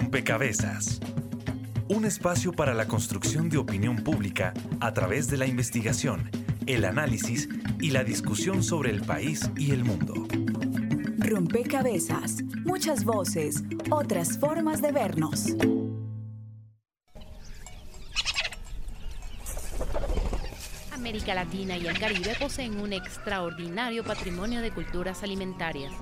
Rompecabezas. Un espacio para la construcción de opinión pública a través de la investigación, el análisis y la discusión sobre el país y el mundo. Rompecabezas. Muchas voces, otras formas de vernos. América Latina y el Caribe poseen un extraordinario patrimonio de culturas alimentarias.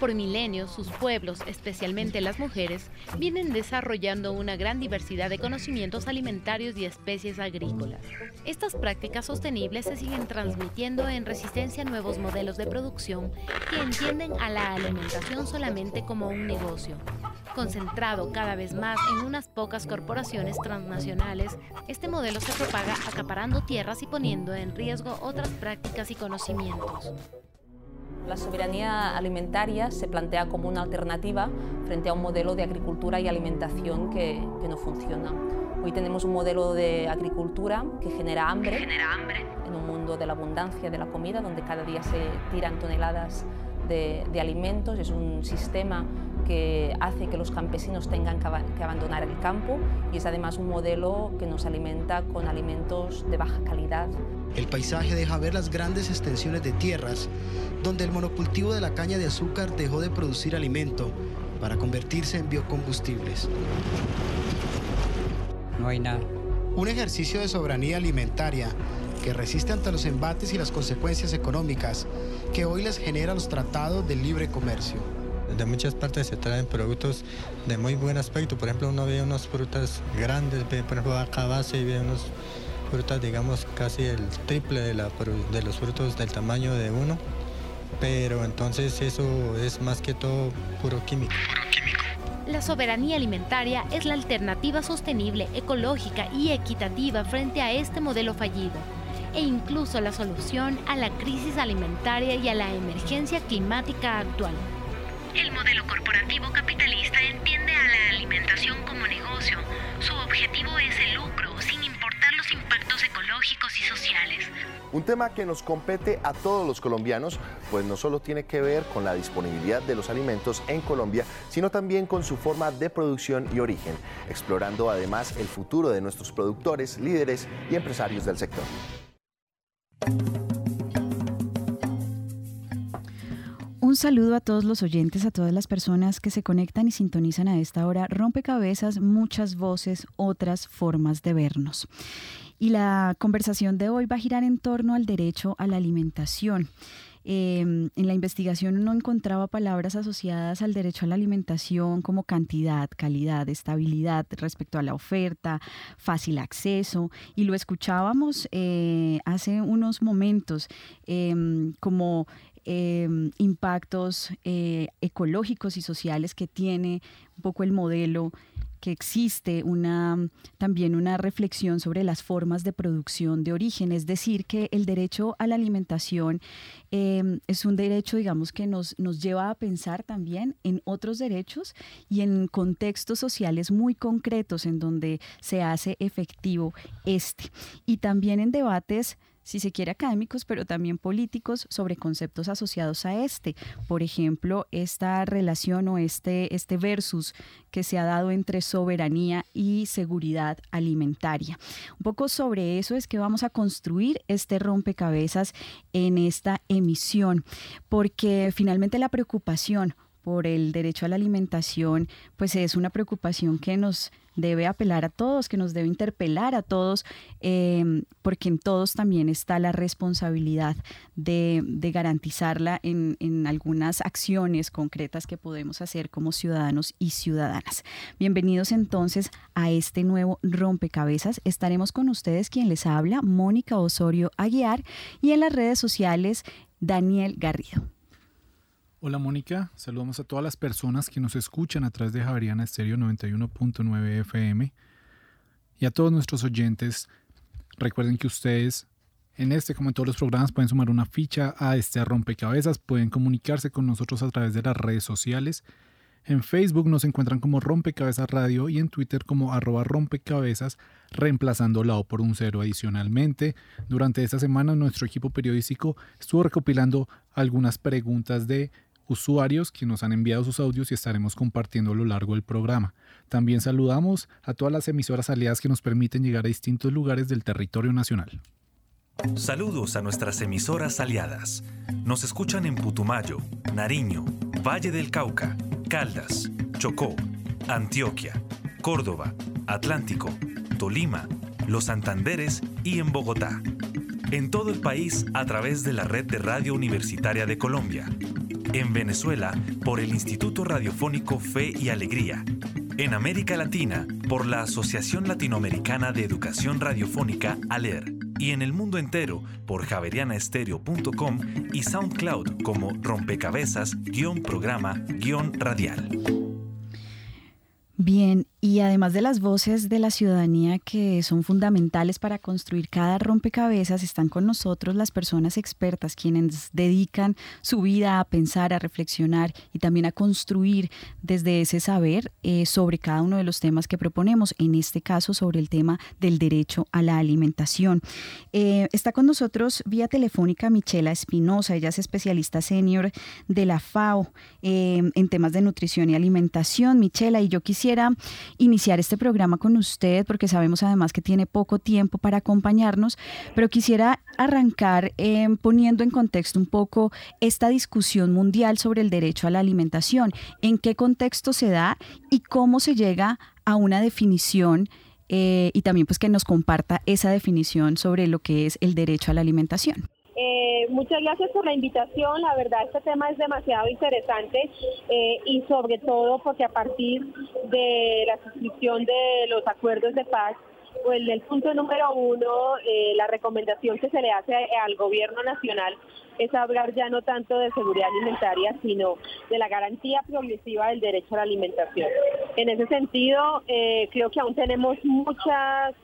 Por milenios, sus pueblos, especialmente las mujeres, vienen desarrollando una gran diversidad de conocimientos alimentarios y especies agrícolas. Estas prácticas sostenibles se siguen transmitiendo en resistencia a nuevos modelos de producción que entienden a la alimentación solamente como un negocio, Concentrado cada vez más en unas pocas corporaciones transnacionales, este modelo se propaga acaparando tierras y poniendo en riesgo otras prácticas y conocimientos. La soberanía alimentaria se plantea como una alternativa frente a un modelo de agricultura y alimentación que, no funciona. Hoy tenemos un modelo de agricultura que genera hambre, genera hambre en un mundo de la abundancia de la comida, donde cada día se tiran toneladas de, de alimentos. Es un sistema que hace que los campesinos tengan que abandonar el campo y es además un modelo que nos alimenta con alimentos de baja calidad. El paisaje deja ver las grandes extensiones de tierras donde el monocultivo de la caña de azúcar dejó de producir alimento para convertirse en biocombustibles. No hay nada. Un ejercicio de soberanía alimentaria que resiste ante los embates y las consecuencias económicas que hoy les genera los tratados de libre comercio de muchas partes se traen productos de muy buen aspecto. Por ejemplo, uno ve unas frutas grandes, ve, por ejemplo, acá base y ve unas frutas, digamos, casi el triple de, la, de los frutos del tamaño de uno. Pero entonces eso es más que todo puro químico. La soberanía alimentaria es la alternativa sostenible, ecológica y equitativa frente a este modelo fallido e incluso la solución a la crisis alimentaria y a la emergencia climática actual. El modelo corporativo capitalista entiende a la alimentación como negocio. Su objetivo es el lucro, ecológicos y sociales. Un tema que nos compete a todos los colombianos, pues no solo tiene que ver con la disponibilidad de los alimentos en Colombia, sino también con su forma de producción y origen, explorando además el futuro de nuestros productores, líderes y empresarios del sector. Un saludo a todos los oyentes, a todas las personas que se conectan y sintonizan a esta hora. Rompecabezas, muchas voces, otras formas de vernos. Y la conversación de hoy va a girar en torno al derecho a la alimentación. Em, en la investigación uno encontraba palabras asociadas al derecho a la alimentación como cantidad, calidad, estabilidad respecto a la oferta, fácil acceso, y lo escuchábamos eh, hace unos momentos em, como Em, impactos eh, ecológicos y sociales que tiene un poco el modelo que existe una, también una reflexión sobre las formas de producción de origen, es decir, que el derecho a la alimentación em, es un derecho, digamos, que nos, nos lleva a pensar también en otros derechos y en contextos sociales muy concretos en donde se hace efectivo este. Y también en debates si se quiere académicos, pero también políticos sobre conceptos asociados a este. Por ejemplo, esta relación o este, este versus que se ha dado entre soberanía y seguridad alimentaria. Un poco sobre eso es que vamos a construir este rompecabezas en esta emisión, porque finalmente la preocupación por el derecho a la alimentación, pues es una preocupación que nos debe apelar a todos, que nos debe interpelar a todos, em, porque en todos también está la responsabilidad de, garantizarla en, en, algunas acciones concretas que podemos hacer como ciudadanos y ciudadanas. Bienvenidos entonces a este nuevo rompecabezas. Estaremos con ustedes quien les habla, Mónica Osorio Aguiar, y en las redes sociales, Daniel Garrido. Hola Mónica, saludamos a todas las personas que nos escuchan a través de Javeriana Estéreo 91.9 FM y a todos nuestros oyentes. Recuerden que ustedes en este, como en todos los programas, pueden sumar una ficha a este rompecabezas, pueden comunicarse con nosotros a través de las redes sociales. En Facebook nos encuentran como Rompecabezas Radio y en Twitter como arroba rompecabezas, reemplazando la O por un cero adicionalmente. Durante esta semana nuestro equipo periodístico estuvo recopilando algunas preguntas de usuarios que nos han enviado sus audios y estaremos compartiendo a lo largo del programa. También saludamos a todas las emisoras aliadas que nos permiten llegar a distintos lugares del territorio nacional. Saludos a nuestras emisoras aliadas. Nos escuchan en Putumayo, Nariño, Valle del Cauca, Caldas, Chocó, Antioquia, Córdoba, Atlántico, Tolima, Los Santanderes y en Bogotá. En todo el país a través de la red de Radio Universitaria de Colombia. En Venezuela por el Instituto Radiofónico Fe y Alegría. En América Latina por la Asociación Latinoamericana de Educación Radiofónica ALER y en el mundo entero por javerianaestereo.com y SoundCloud como rompecabezas-programa-radial. Bien, y además de las voces de la ciudadanía que son fundamentales para construir cada rompecabezas, están con nosotros las personas expertas quienes dedican su vida a pensar, a reflexionar y también a construir desde ese saber eh, sobre cada uno de los temas que proponemos, en este caso sobre el tema del derecho a la alimentación. Eh, está con nosotros vía telefónica Michela Espinosa, ella es especialista senior de la FAO eh, en temas de nutrición y alimentación. Michela, y yo quisiera iniciar este programa con usted, porque sabemos además que tiene poco tiempo para acompañarnos, pero quisiera arrancar eh, poniendo en contexto un poco esta discusión mundial sobre el derecho a la alimentación, en qué contexto se da y cómo se llega a una definición eh, y también pues que nos comparta esa definición sobre lo que es el derecho a la alimentación. Eh, muchas gracias por la invitación. La verdad, este tema es demasiado interesante eh, y sobre todo porque a partir de la suscripción de los acuerdos de paz, pues el punto número uno, eh, la recomendación que se le hace al gobierno nacional es hablar ya no tanto de seguridad alimentaria, sino de la garantía progresiva del derecho a la alimentación. En ese sentido, creo que aún tenemos muchas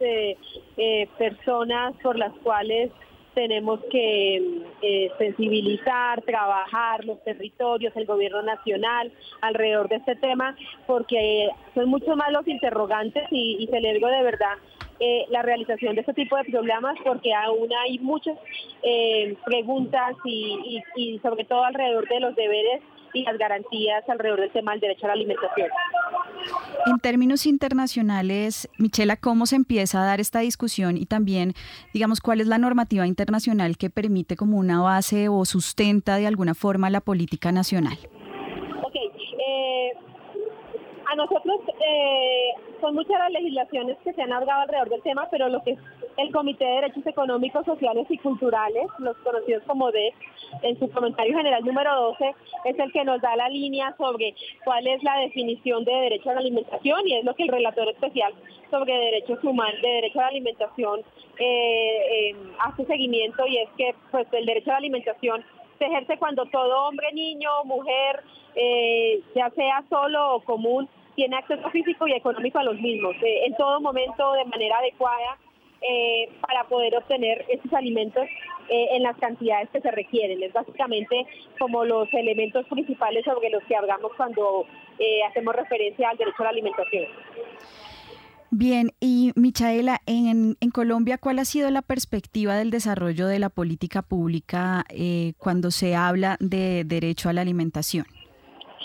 personas por las cuales tenemos que eh, sensibilizar, trabajar los territorios, el gobierno nacional alrededor de este tema, porque son mucho más los interrogantes y, celebro de verdad eh, la realización de este tipo de programas porque aún hay muchas eh, preguntas y sobre todo alrededor de los deberes y las garantías alrededor del tema del derecho a la alimentación. En términos internacionales, Michela, ¿cómo se empieza a dar esta discusión y también, digamos, cuál es la normativa internacional que permite como una base o sustenta de alguna forma la política nacional? Ok, eh, a nosotros eh, son muchas las legislaciones que se han hablado alrededor del tema, pero lo que el Comité de Derechos Económicos, Sociales y Culturales, los conocidos como DEC, en su comentario general número 12, es el que nos da la línea sobre cuál es la definición de derecho a la alimentación y es lo que el relator especial sobre derechos humanos, de derecho a la alimentación, eh, eh, hace seguimiento y es que pues el derecho a la alimentación se ejerce cuando todo hombre, niño, mujer, eh, ya sea solo o común, tiene acceso físico y económico a los mismos, en todo momento de manera adecuada eh, para poder obtener esos alimentos eh, en las cantidades que se requieren. Es básicamente como los elementos principales sobre los que hablamos cuando eh, hacemos referencia al derecho a la alimentación. Bien, y Michaela, en, en, Colombia, ¿cuál ha sido la perspectiva del desarrollo de la política pública cuando se habla de derecho a la alimentación?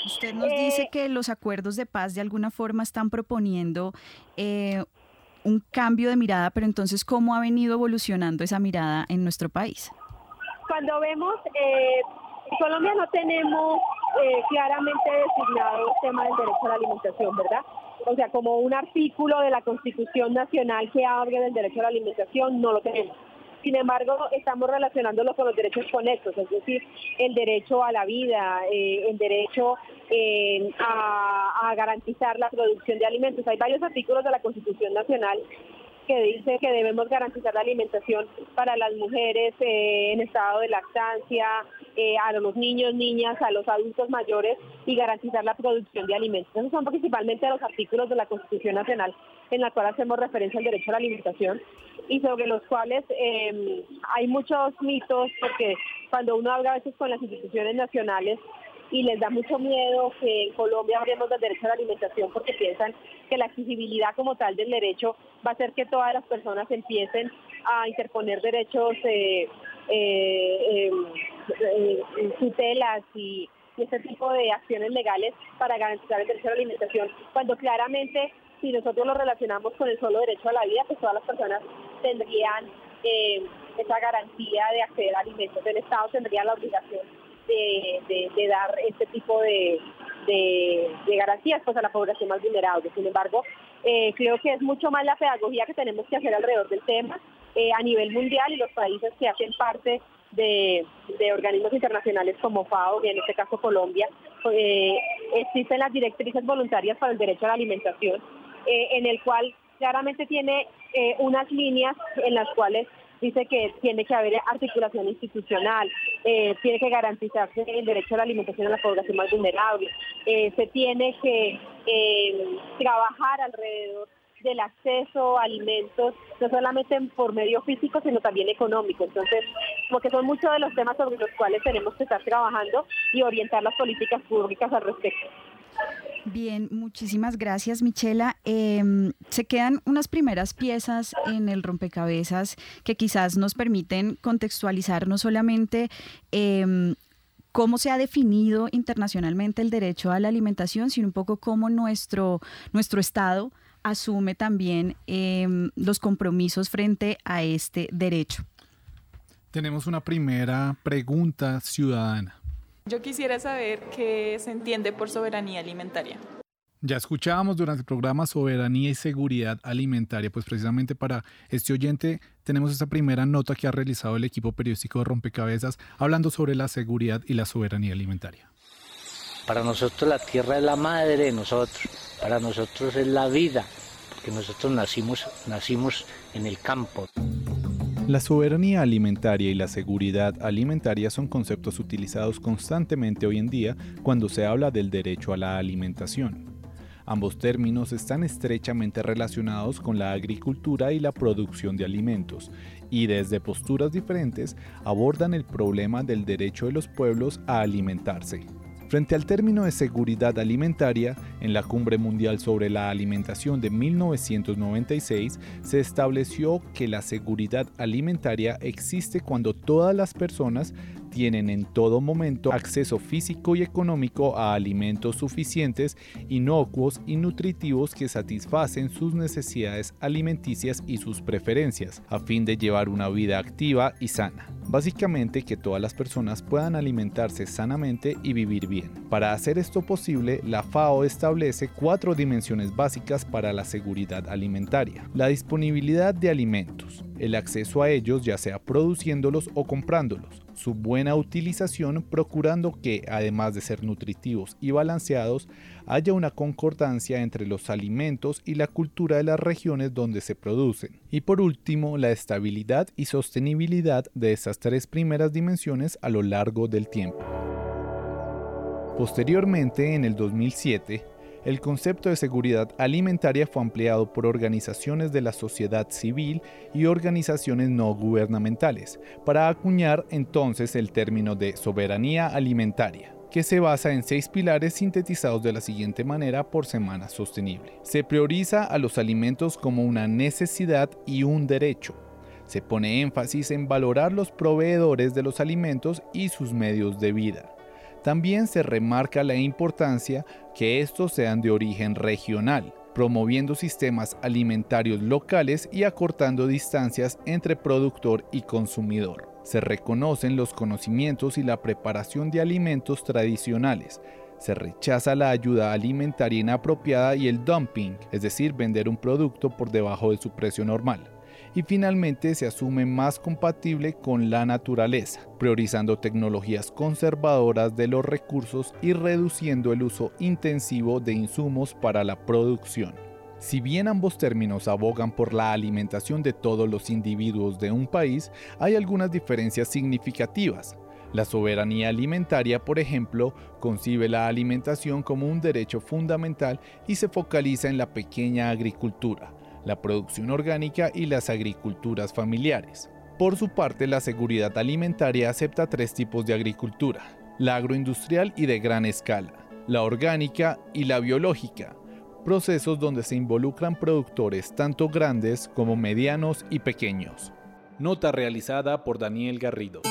Usted nos dice que los acuerdos de paz de alguna forma están proponiendo un cambio de mirada, pero entonces, ¿cómo ha venido evolucionando esa mirada en nuestro país? Cuando vemos, eh, en Colombia no tenemos eh, claramente designado el tema del derecho a la alimentación, ¿verdad? O sea, como un artículo de la Constitución Nacional que hable del derecho a la alimentación, no lo tenemos. Sin embargo, estamos relacionándolo con los derechos conexos, es decir, el derecho a la vida, eh, el derecho eh, a, garantizar la producción de alimentos. Hay varios artículos de la Constitución Nacional que dice que debemos garantizar la alimentación para las mujeres eh, en estado de lactancia, a los niños, niñas, a los adultos mayores y garantizar la producción de alimentos. Esos son principalmente los artículos de la Constitución Nacional en la cual hacemos referencia al derecho a la alimentación y sobre los cuales em, hay muchos mitos porque cuando uno habla a veces con las instituciones nacionales y les da mucho miedo que en Colombia hablemos del derecho a la alimentación porque piensan que la accesibilidad como tal del derecho va a hacer que todas las personas empiecen a interponer derechos, eh, eh, eh, tutelas y y este tipo de acciones legales para garantizar el derecho a la alimentación, cuando claramente si nosotros lo relacionamos con el solo derecho a la vida, pues todas las personas tendrían eh, esa garantía de acceder a alimentos. El Estado tendría la obligación de, dar este tipo de, garantías pues, a la población más vulnerable. Sin embargo, eh, creo que es mucho más la pedagogía que tenemos que hacer alrededor del tema eh, a nivel mundial y los países que hacen parte de, organismos internacionales como FAO y en este caso Colombia. Eh, existen las directrices voluntarias para el derecho a la alimentación, en el cual claramente tiene unas líneas en las cuales dice que tiene que haber articulación institucional, eh, tiene que garantizarse el derecho a la alimentación a la población más vulnerable, eh, se tiene que eh, trabajar alrededor del acceso a alimentos, no solamente por medio físico, sino también económico. Entonces, como que son muchos de los temas sobre los cuales tenemos que estar trabajando y orientar las políticas públicas al respecto. Bien, muchísimas gracias, Michela. Em, se quedan unas primeras piezas en el rompecabezas que quizás nos permiten contextualizar no solamente em, cómo se ha definido internacionalmente el derecho a la alimentación, sino un poco cómo nuestro, nuestro Estado asume también em, los compromisos frente a este derecho. Tenemos una primera pregunta ciudadana. Yo quisiera saber qué se entiende por soberanía alimentaria. Ya escuchábamos durante el programa Soberanía y Seguridad Alimentaria, pues precisamente para este oyente tenemos esta primera nota que ha realizado el equipo periodístico de Rompecabezas hablando sobre la seguridad y la soberanía alimentaria. Para nosotros la tierra es la madre de nosotros, para nosotros es la vida, porque nosotros nacimos, nacimos en el campo. La soberanía alimentaria y la seguridad alimentaria son conceptos utilizados constantemente hoy en día cuando se habla del derecho a la alimentación. Ambos términos están estrechamente relacionados con la agricultura y la producción de alimentos, y desde posturas diferentes abordan el problema del derecho de los pueblos a alimentarse. Frente al término de seguridad alimentaria, en la Cumbre Mundial sobre la Alimentación de 1996 se estableció que la seguridad alimentaria existe cuando todas las personas tienen en todo momento acceso físico y económico a alimentos suficientes, inocuos y nutritivos que satisfacen sus necesidades alimenticias y sus preferencias, a fin de llevar una vida activa y sana. Básicamente que todas las personas puedan alimentarse sanamente y vivir bien. Para hacer esto posible, la FAO establece cuatro dimensiones básicas para la seguridad alimentaria. La disponibilidad de alimentos, el acceso a ellos ya sea produciéndolos o comprándolos, su buena utilización procurando que, además de ser nutritivos y balanceados, haya una concordancia entre los alimentos y la cultura de las regiones donde se producen. Y por último, la estabilidad y sostenibilidad de estas tres primeras dimensiones a lo largo del tiempo. Posteriormente, en el 2007, el concepto de seguridad alimentaria fue ampliado por organizaciones de la sociedad civil y organizaciones no gubernamentales, para acuñar entonces el término de soberanía alimentaria que se basa en seis pilares sintetizados de la siguiente manera por semana sostenible. Se prioriza a los alimentos como una necesidad y un derecho. Se pone énfasis en valorar los proveedores de los alimentos y sus medios de vida. También se remarca la importancia que estos sean de origen regional, promoviendo sistemas alimentarios locales y acortando distancias entre productor y consumidor. Se reconocen los conocimientos y la preparación de alimentos tradicionales. Se rechaza la ayuda alimentaria inapropiada y el dumping, es decir, vender un producto por debajo de su precio normal y finalmente se asume más compatible con la naturaleza, priorizando tecnologías conservadoras de los recursos y reduciendo el uso intensivo de insumos para la producción. Si bien ambos términos abogan por la alimentación de todos los individuos de un país, hay algunas diferencias significativas. La soberanía alimentaria, por ejemplo, concibe la alimentación como un derecho fundamental y se focaliza en la pequeña agricultura, la producción orgánica y las agriculturas familiares. Por su parte, la seguridad alimentaria acepta tres tipos de agricultura, la agroindustrial y de gran escala, la orgánica y la biológica, procesos donde se involucran productores tanto grandes como medianos y pequeños. Nota realizada por Daniel Garrido.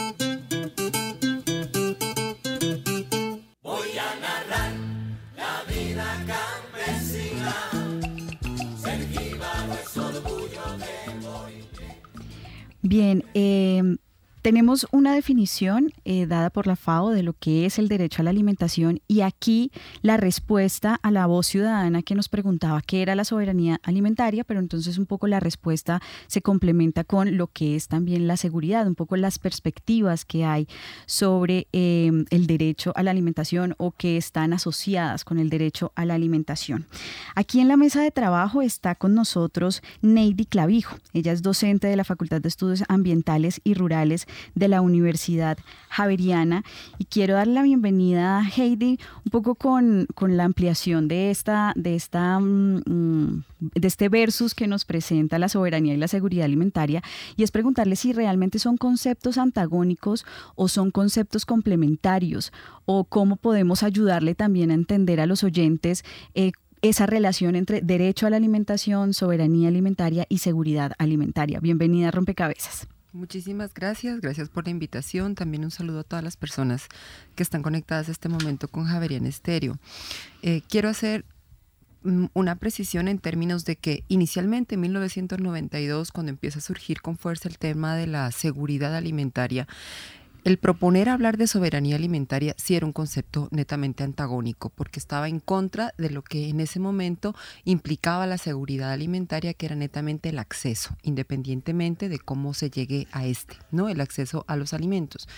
Bien, eh, tenemos una definición eh, dada por la FAO de lo que es el derecho a la alimentación y aquí la respuesta a la voz ciudadana que nos preguntaba qué era la soberanía alimentaria, pero entonces un poco la respuesta se complementa con lo que es también la seguridad, un poco las perspectivas que hay sobre em, el derecho a la alimentación o que están asociadas con el derecho a la alimentación. Aquí en la mesa de trabajo está con nosotros Neidy Clavijo. Ella es docente de la Facultad de Estudios Ambientales y Rurales de la Universidad Javeriana. Y quiero dar la bienvenida a Heidi un poco con, la ampliación de, esta, de, esta, mm, de este versus que nos presenta la soberanía y la seguridad alimentaria. Y es preguntarle si realmente son conceptos antagónicos o son conceptos complementarios o cómo podemos ayudarle también a entender a los oyentes eh, esa relación entre derecho a la alimentación, soberanía alimentaria y seguridad alimentaria. Bienvenida a Rompecabezas. Muchísimas gracias, gracias por la invitación. También un saludo a todas las personas que están conectadas a este momento con Javerian Estéreo. Eh, quiero hacer mm, una precisión en términos de que inicialmente en 1992, cuando empieza a surgir con fuerza el tema de la seguridad alimentaria, el proponer hablar de soberanía alimentaria sí era un concepto netamente antagónico, porque estaba en contra de lo que en ese momento implicaba la seguridad alimentaria, que era netamente el acceso, independientemente de cómo se llegue a este, ¿no? El acceso a los alimentos.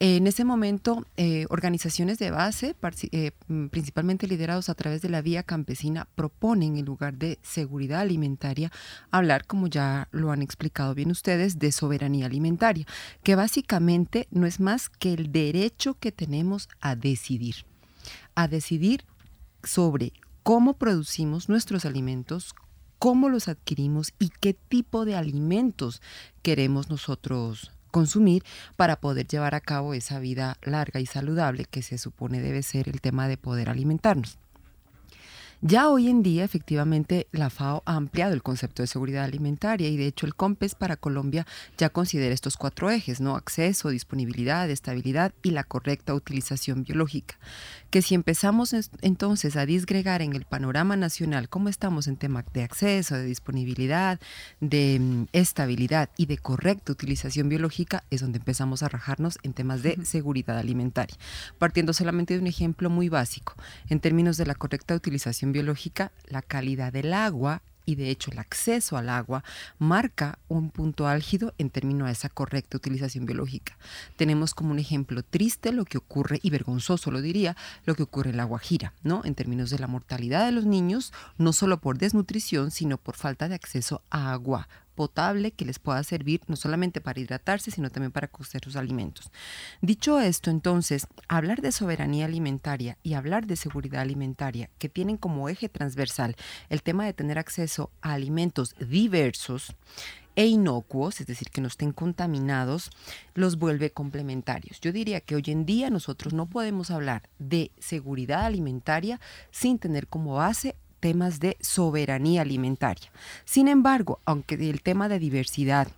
En ese momento, eh, organizaciones de base, eh, mm, principalmente liderados a través de la vía campesina, proponen en lugar de seguridad alimentaria hablar, como ya lo han explicado bien ustedes, de soberanía alimentaria, que básicamente no es más que el derecho que tenemos a decidir, a decidir sobre cómo producimos nuestros alimentos, cómo los adquirimos y qué tipo de alimentos queremos nosotros consumir para poder llevar a cabo esa vida larga y saludable que se supone debe ser el tema de poder alimentarnos. Ya hoy en día, efectivamente, la FAO ha ampliado el concepto de seguridad alimentaria y de hecho el COMPES para Colombia ya considera estos cuatro ejes, ¿no? Acceso, disponibilidad, estabilidad y la correcta utilización biológica. Que si empezamos entonces a disgregar en el panorama nacional cómo estamos en temas de acceso, de disponibilidad, de mm, estabilidad y de correcta utilización biológica, es donde empezamos a rajarnos en temas de seguridad alimentaria. Partiendo solamente de un ejemplo muy básico, en términos de la correcta utilización biológica, la calidad del agua y de hecho el acceso al agua marca un punto álgido en términos a esa correcta utilización biológica. Tenemos como un ejemplo triste lo que ocurre, y vergonzoso lo diría, lo que ocurre en la Guajira, ¿no? En términos de la mortalidad de los niños, no solo por desnutrición, sino por falta de acceso a agua potable que les pueda servir no solamente para hidratarse, sino también para cocer sus alimentos. Dicho esto, entonces, hablar de soberanía alimentaria y hablar de seguridad alimentaria, que tienen como eje transversal el tema de tener acceso a alimentos diversos, e inocuos, es decir, que no estén contaminados, los vuelve complementarios. Yo diría que hoy en día nosotros no podemos hablar de seguridad alimentaria sin tener como base temas de soberanía alimentaria. Sin embargo, aunque el tema de diversidad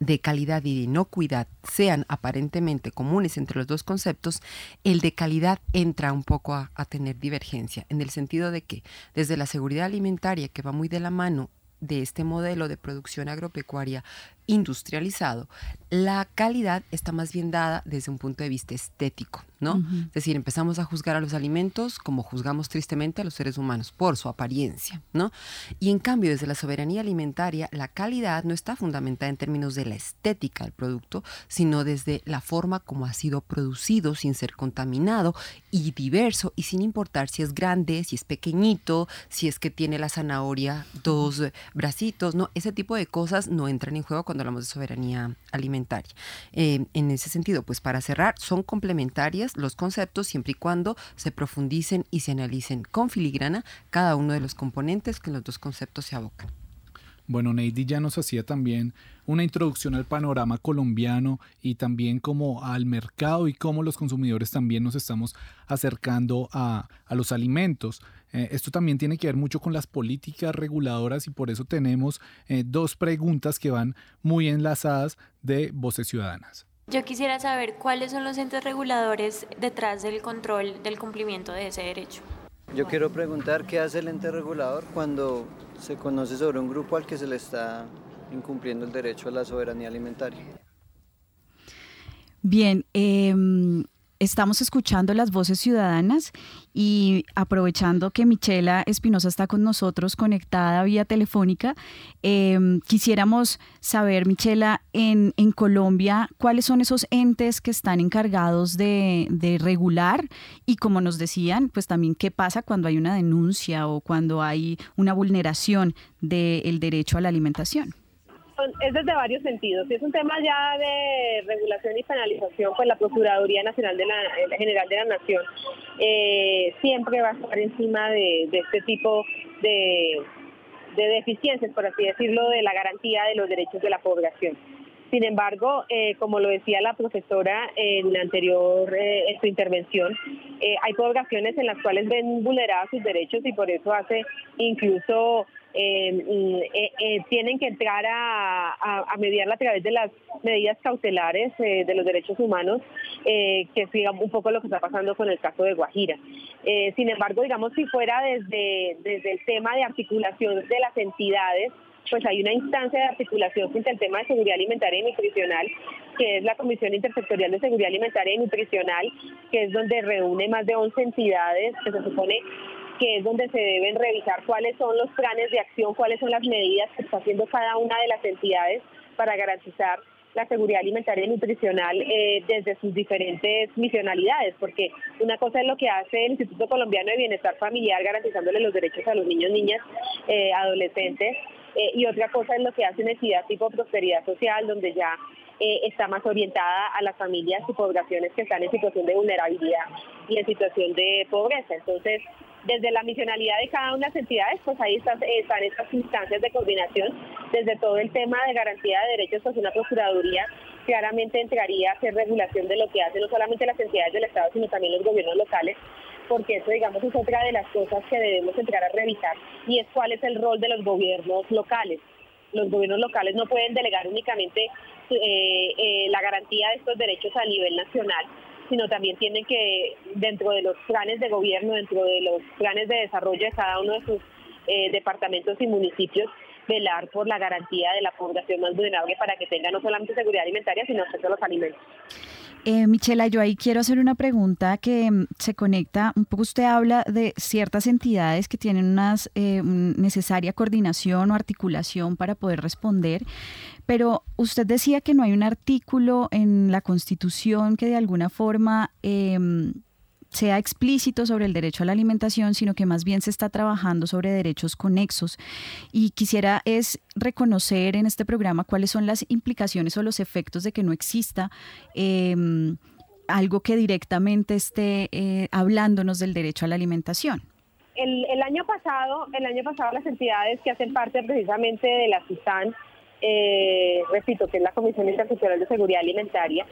de calidad y de inocuidad sean aparentemente comunes entre los dos conceptos, el de calidad entra un poco a, a, tener divergencia, en el sentido de que desde la seguridad alimentaria, que va muy de la mano de este modelo de producción agropecuaria industrializado, la calidad está más bien dada desde un punto de vista estético, ¿no? Es decir, empezamos a juzgar a los alimentos como juzgamos tristemente a los seres humanos, por su apariencia, ¿no? Y en cambio, desde la soberanía alimentaria, la calidad no está fundamentada en términos de la estética del producto, sino desde la forma como ha sido producido sin ser contaminado y diverso y sin importar si es grande, si es pequeñito, si es que tiene la zanahoria dos bracitos, ¿no? Ese tipo de cosas no entran en juego cuando hablamos de soberanía alimentaria. Eh, en ese sentido, pues para cerrar, son complementarias los conceptos siempre y cuando se profundicen y se analicen con filigrana cada uno de los componentes que los dos conceptos se abocan. Bueno, Neidy ya nos hacía también una introducción al panorama colombiano y también como al mercado y cómo los consumidores también nos estamos acercando a, a los alimentos. Eh, esto también tiene que ver mucho con las políticas reguladoras y por eso tenemos eh, dos preguntas que van muy enlazadas de voces ciudadanas. Yo quisiera saber cuáles son los entes reguladores detrás del control del cumplimiento de ese derecho. Yo quiero preguntar qué hace el ente regulador cuando se conoce sobre un grupo al que se le está incumpliendo el derecho a la soberanía alimentaria. Bien, eh, Estamos escuchando las voces ciudadanas y aprovechando que Michela Espinosa está con nosotros conectada vía telefónica, em, quisiéramos saber, Michela, en, en, Colombia, cuáles son esos entes que están encargados de, de regular y, como nos decían, pues también qué pasa cuando hay una denuncia o cuando hay una vulneración del derecho a la alimentación es desde varios sentidos. Si es un tema ya de regulación y penalización, pues la Procuraduría Nacional de la eh, General de la Nación eh, siempre va a estar encima de, este tipo de, deficiencias, por así decirlo, de la garantía de los derechos de la población. Sin embargo, eh, como lo decía la profesora en la anterior en su intervención, hay poblaciones en las cuales ven vulnerados sus derechos y por eso hace incluso eh, eh, eh, tienen que entrar a, a, mediarla a través de las medidas cautelares eh, de los derechos humanos, que es un poco lo que está pasando con el caso de Guajira. sin embargo, digamos, si fuera desde, desde el tema de articulación de las entidades, pues hay una instancia de articulación frente al tema de seguridad alimentaria y nutricional, que es la Comisión Intersectorial de Seguridad Alimentaria y Nutricional, que es donde reúne más de 11 entidades que se supone que es donde se deben revisar cuáles son los planes de acción, cuáles son las medidas que está haciendo cada una de las entidades para garantizar la seguridad alimentaria y nutricional eh, desde sus diferentes misionalidades, porque una cosa es lo que hace el Instituto Colombiano de Bienestar Familiar garantizándole los derechos a los niños, niñas, eh, adolescentes, eh, y otra cosa es lo que hace una entidad tipo prosperidad social, donde ya está más orientada a las familias y poblaciones que están en situación de vulnerabilidad y en situación de pobreza. Entonces, desde la misionalidad de cada una de las entidades, pues ahí están, estas instancias de coordinación, desde todo el tema de garantía de derechos, pues una Procuraduría claramente entraría a hacer regulación de lo que hacen no solamente las entidades del Estado, sino también los gobiernos locales, porque eso, digamos, es otra de las cosas que debemos entrar a revisar, y es cuál es el rol de los gobiernos locales. Los gobiernos locales no pueden delegar únicamente eh, eh, la garantía de estos derechos a nivel nacional, sino también tienen que, dentro de los planes de gobierno, dentro de los planes de desarrollo de cada uno de sus eh, departamentos y municipios, velar por la garantía de la población más vulnerable para que tenga no solamente seguridad alimentaria, sino acceso a los alimentos. Eh, Michela, yo ahí quiero hacer una pregunta que mm, se conecta, un poco usted habla de ciertas entidades que tienen una eh, necesaria coordinación o articulación para poder responder, pero usted decía que no hay un artículo en la Constitución que de alguna forma em, sea explícito sobre el derecho a la alimentación, sino que más bien se está trabajando sobre derechos conexos. Y quisiera es reconocer en este programa cuáles son las implicaciones o los efectos de que no exista em, algo que directamente esté eh, hablándonos del derecho a la alimentación. El, el, año pasado, el año pasado las entidades que hacen parte precisamente de la CISAN, eh, repito, que es la Comisión Internacional de Seguridad Alimentaria,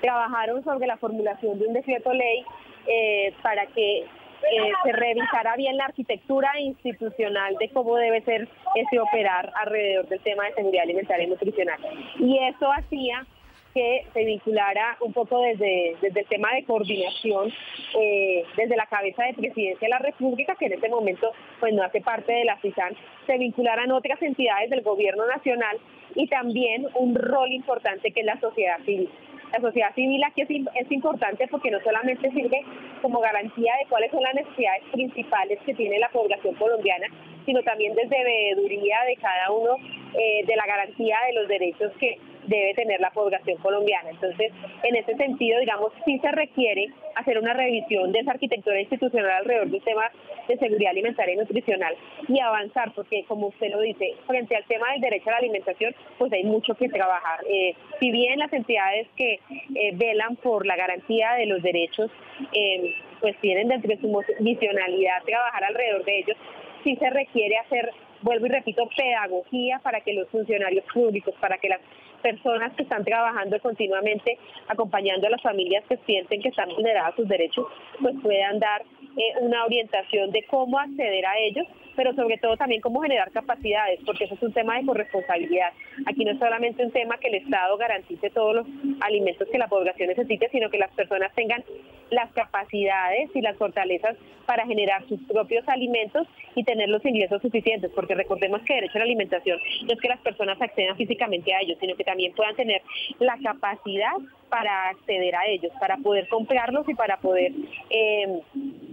trabajaron sobre la formulación de un decreto ley eh, para que eh, se revisara bien la arquitectura institucional de cómo debe ser ese operar alrededor del tema de seguridad alimentaria y nutricional. Y eso hacía que se vinculara un poco desde, desde el tema de coordinación, eh, desde la cabeza de presidencia de la República, que en este momento pues no hace parte de la CISAN, se vincularan otras entidades del gobierno nacional y también un rol importante que es la sociedad civil. La sociedad civil aquí es, importante porque no solamente sirve como garantía de cuáles son las necesidades principales que tiene la población colombiana, sino también desde veeduría de cada uno eh, de la garantía de los derechos que debe tener la población colombiana. Entonces, en ese sentido, digamos, sí se requiere hacer una revisión de esa arquitectura institucional alrededor del tema de seguridad alimentaria y nutricional y avanzar, porque como usted lo dice, frente al tema del derecho a la alimentación, pues hay mucho que trabajar. Eh, si bien las entidades que eh, velan por la garantía de los derechos, eh, pues tienen dentro de su misionalidad trabajar alrededor de ellos, sí se requiere hacer vuelvo y repito, pedagogía para que los funcionarios públicos, para que las personas que están trabajando continuamente acompañando a las familias que sienten que están vulneradas sus derechos, pues puedan dar eh, una orientación de cómo acceder a ellos, pero sobre todo también cómo generar capacidades, porque eso es un tema de corresponsabilidad. Aquí no es solamente un tema que el Estado garantice todos los alimentos que la población necesite, sino que las personas tengan las capacidades y las fortalezas para generar sus propios alimentos y tener los ingresos suficientes, porque recordemos que derecho a la alimentación no es que las personas accedan físicamente a ellos, sino que también puedan tener la capacidad para acceder a ellos, para poder comprarlos y para poder eh,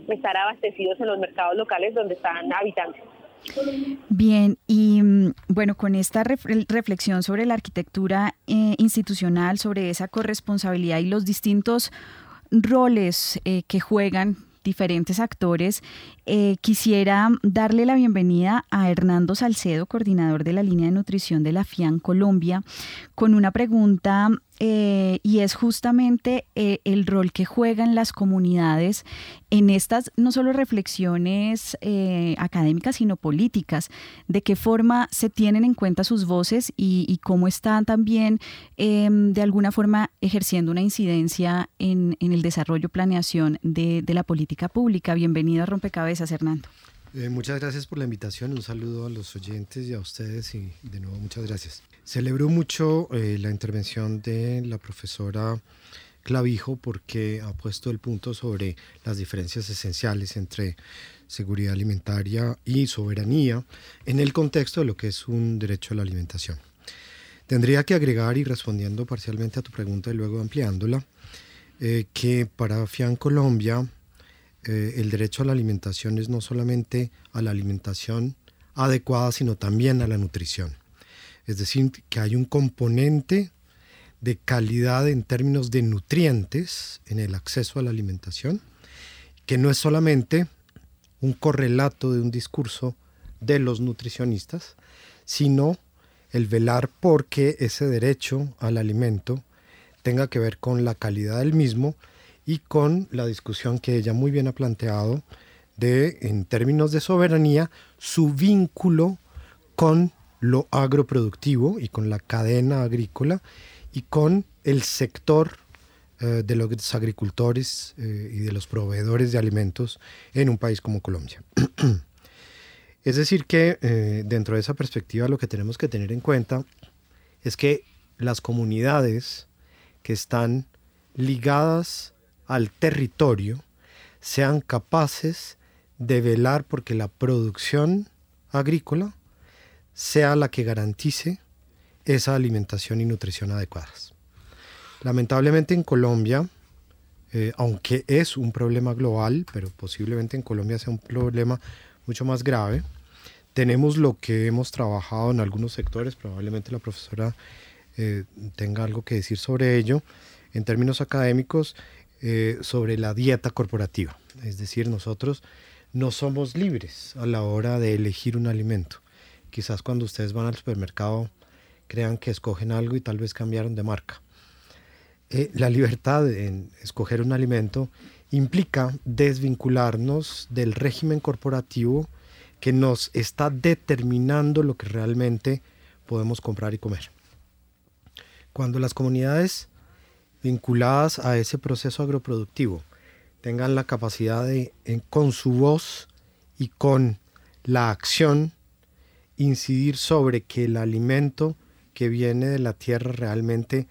estar abastecidos en los mercados locales donde están habitantes. Bien, y mm, bueno, con esta reflexión sobre la arquitectura eh, institucional, sobre esa corresponsabilidad y los distintos roles eh, que juegan diferentes actores, eh, quisiera darle la bienvenida a Hernando Salcedo, coordinador de la línea de nutrición de la FIAN Colombia, con una pregunta eh, y es justamente eh, el rol que juegan las comunidades en estas no solo reflexiones académicas, sino políticas, de qué forma se tienen en cuenta sus voces y, cómo están también em, de alguna forma ejerciendo una incidencia en, el desarrollo, planeación de, de la política pública. Bienvenido a Rompecabezas Hernando. Eh, muchas gracias por la invitación, un saludo a los oyentes y a ustedes y de nuevo muchas gracias. Celebro mucho eh, la intervención de la profesora Clavijo porque ha puesto el punto sobre las diferencias esenciales entre seguridad alimentaria y soberanía en el contexto de lo que es un derecho a la alimentación. Tendría que agregar, y respondiendo parcialmente a tu pregunta y luego ampliándola, eh, que para FIAN Colombia eh, el derecho a la alimentación es no solamente a la alimentación adecuada, sino también a la nutrición. Es decir, que hay un componente de calidad en términos de nutrientes en el acceso a la alimentación, que no es solamente un correlato de un discurso de los nutricionistas, sino el velar por que ese derecho al alimento tenga que ver con la calidad del mismo y con la discusión que ella muy bien ha planteado de, en términos de soberanía, su vínculo con lo agroproductivo y con la cadena agrícola y con el sector eh, de los agricultores eh, y de los proveedores de alimentos en un país como Colombia. es decir, que eh, dentro de esa perspectiva lo que tenemos que tener en cuenta es que las comunidades que están ligadas al territorio sean capaces de velar porque la producción agrícola sea la que garantice esa alimentación y nutrición adecuadas. Lamentablemente en Colombia, eh, aunque es un problema global, pero posiblemente en Colombia sea un problema mucho más grave, tenemos lo que hemos trabajado en algunos sectores, probablemente la profesora eh, tenga algo que decir sobre ello, en términos académicos, eh, sobre la dieta corporativa. Es decir, nosotros no somos libres a la hora de elegir un alimento. Quizás cuando ustedes van al supermercado crean que escogen algo y tal vez cambiaron de marca. Eh, la libertad en escoger un alimento implica desvincularnos del régimen corporativo que nos está determinando lo que realmente podemos comprar y comer. Cuando las comunidades vinculadas a ese proceso agroproductivo tengan la capacidad de, con su voz y con la acción, incidir sobre que el alimento que viene de la tierra realmente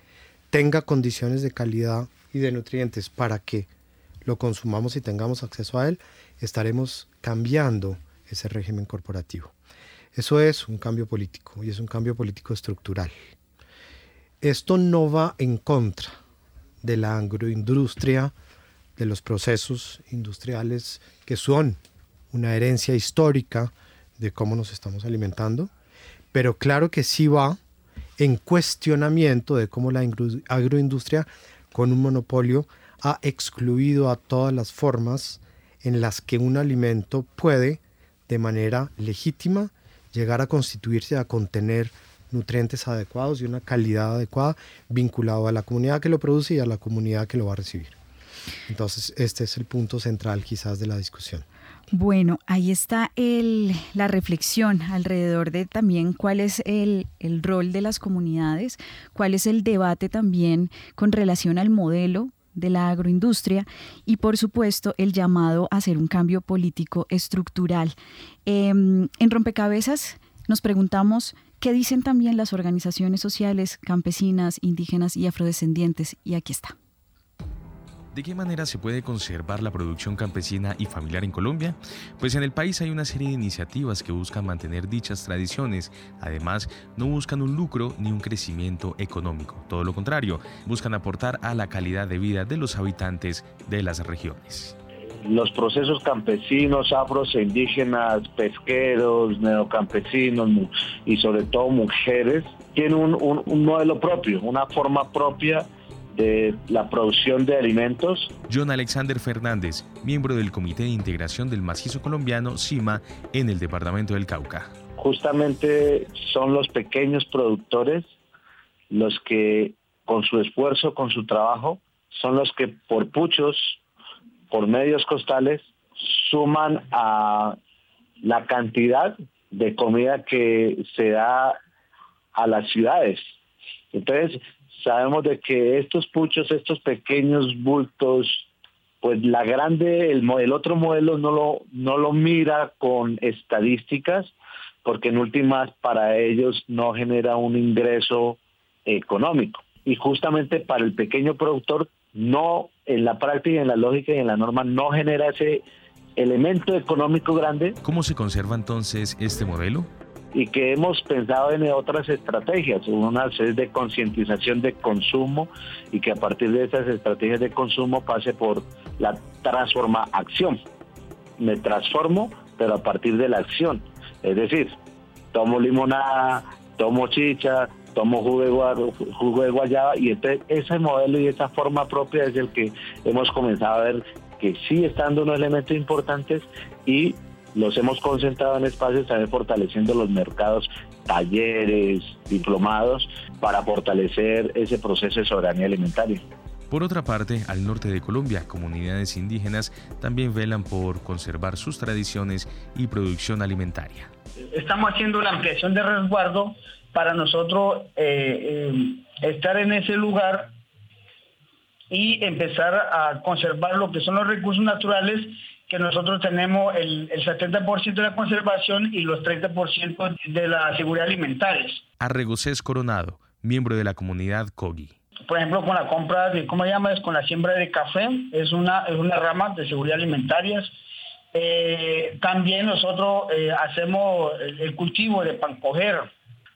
tenga condiciones de calidad y de nutrientes para que lo consumamos y tengamos acceso a él, estaremos cambiando ese régimen corporativo. Eso es un cambio político y es un cambio político estructural. Esto no va en contra de la agroindustria, de los procesos industriales que son una herencia histórica de cómo nos estamos alimentando, pero claro que sí va en cuestionamiento de cómo la agroindustria con un monopolio ha excluido a todas las formas en las que un alimento puede de manera legítima llegar a constituirse, a contener nutrientes adecuados y una calidad adecuada vinculado a la comunidad que lo produce y a la comunidad que lo va a recibir. Entonces, este es el punto central quizás de la discusión. Bueno, ahí está el, la reflexión alrededor de también cuál es el, el rol de las comunidades, cuál es el debate también con relación al modelo de la agroindustria y por supuesto el llamado a hacer un cambio político estructural. Em, en rompecabezas nos preguntamos ¿Qué dicen también las organizaciones sociales campesinas, indígenas y afrodescendientes? Y aquí está. ¿De qué manera se puede conservar la producción campesina y familiar en Colombia? Pues en el país hay una serie de iniciativas que buscan mantener dichas tradiciones. Además, no buscan un lucro ni un crecimiento económico. Todo lo contrario, buscan aportar a la calidad de vida de los habitantes de las regiones los procesos campesinos, afros e indígenas, pesqueros, neocampesinos y sobre todo mujeres, tienen un, un modelo propio, una forma propia de la producción de alimentos. John Alexander Fernández, miembro del Comité de Integración del Macizo Colombiano, CIMA, en el Departamento del Cauca. Justamente son los pequeños productores los que con su esfuerzo, con su trabajo, son los que por puchos, por medios costales, suman a la cantidad de comida que se da a las ciudades. Entonces, sabemos de que estos puchos, estos pequeños bultos, pues la grande, el, el otro modelo no lo, no lo mira con estadísticas, porque en últimas para ellos no genera un ingreso económico. Y justamente para el pequeño productor, no en la práctica, en la lógica y en la norma, no genera ese elemento económico grande. ¿Cómo se conserva entonces este modelo? y que hemos pensado en otras estrategias, una es de concientización de consumo y que a partir de esas estrategias de consumo pase por la transforma acción. Me transformo, pero a partir de la acción. Es decir, tomo limonada, tomo chicha, tomo jugo de, jugo de guayaba y ese modelo y esa forma propia es el que hemos comenzado a ver que sí están unos elementos importantes y los hemos concentrado en espacios también fortaleciendo los mercados, talleres, diplomados, para fortalecer ese proceso de soberanía alimentaria. Por otra parte, al norte de Colombia, comunidades indígenas también velan por conservar sus tradiciones y producción alimentaria. Estamos haciendo la ampliación de resguardo para nosotros eh, eh, estar en ese lugar y empezar a conservar lo que son los recursos naturales que nosotros tenemos el, 70% de la conservación y los 30% de la seguridad alimentaria. Arregocés Coronado, miembro de la comunidad COGI. Por ejemplo, con la compra de, ¿cómo llamas? Con la siembra de café, es una, es una rama de seguridad alimentaria. Eh, también nosotros eh, hacemos el, cultivo de pancoger.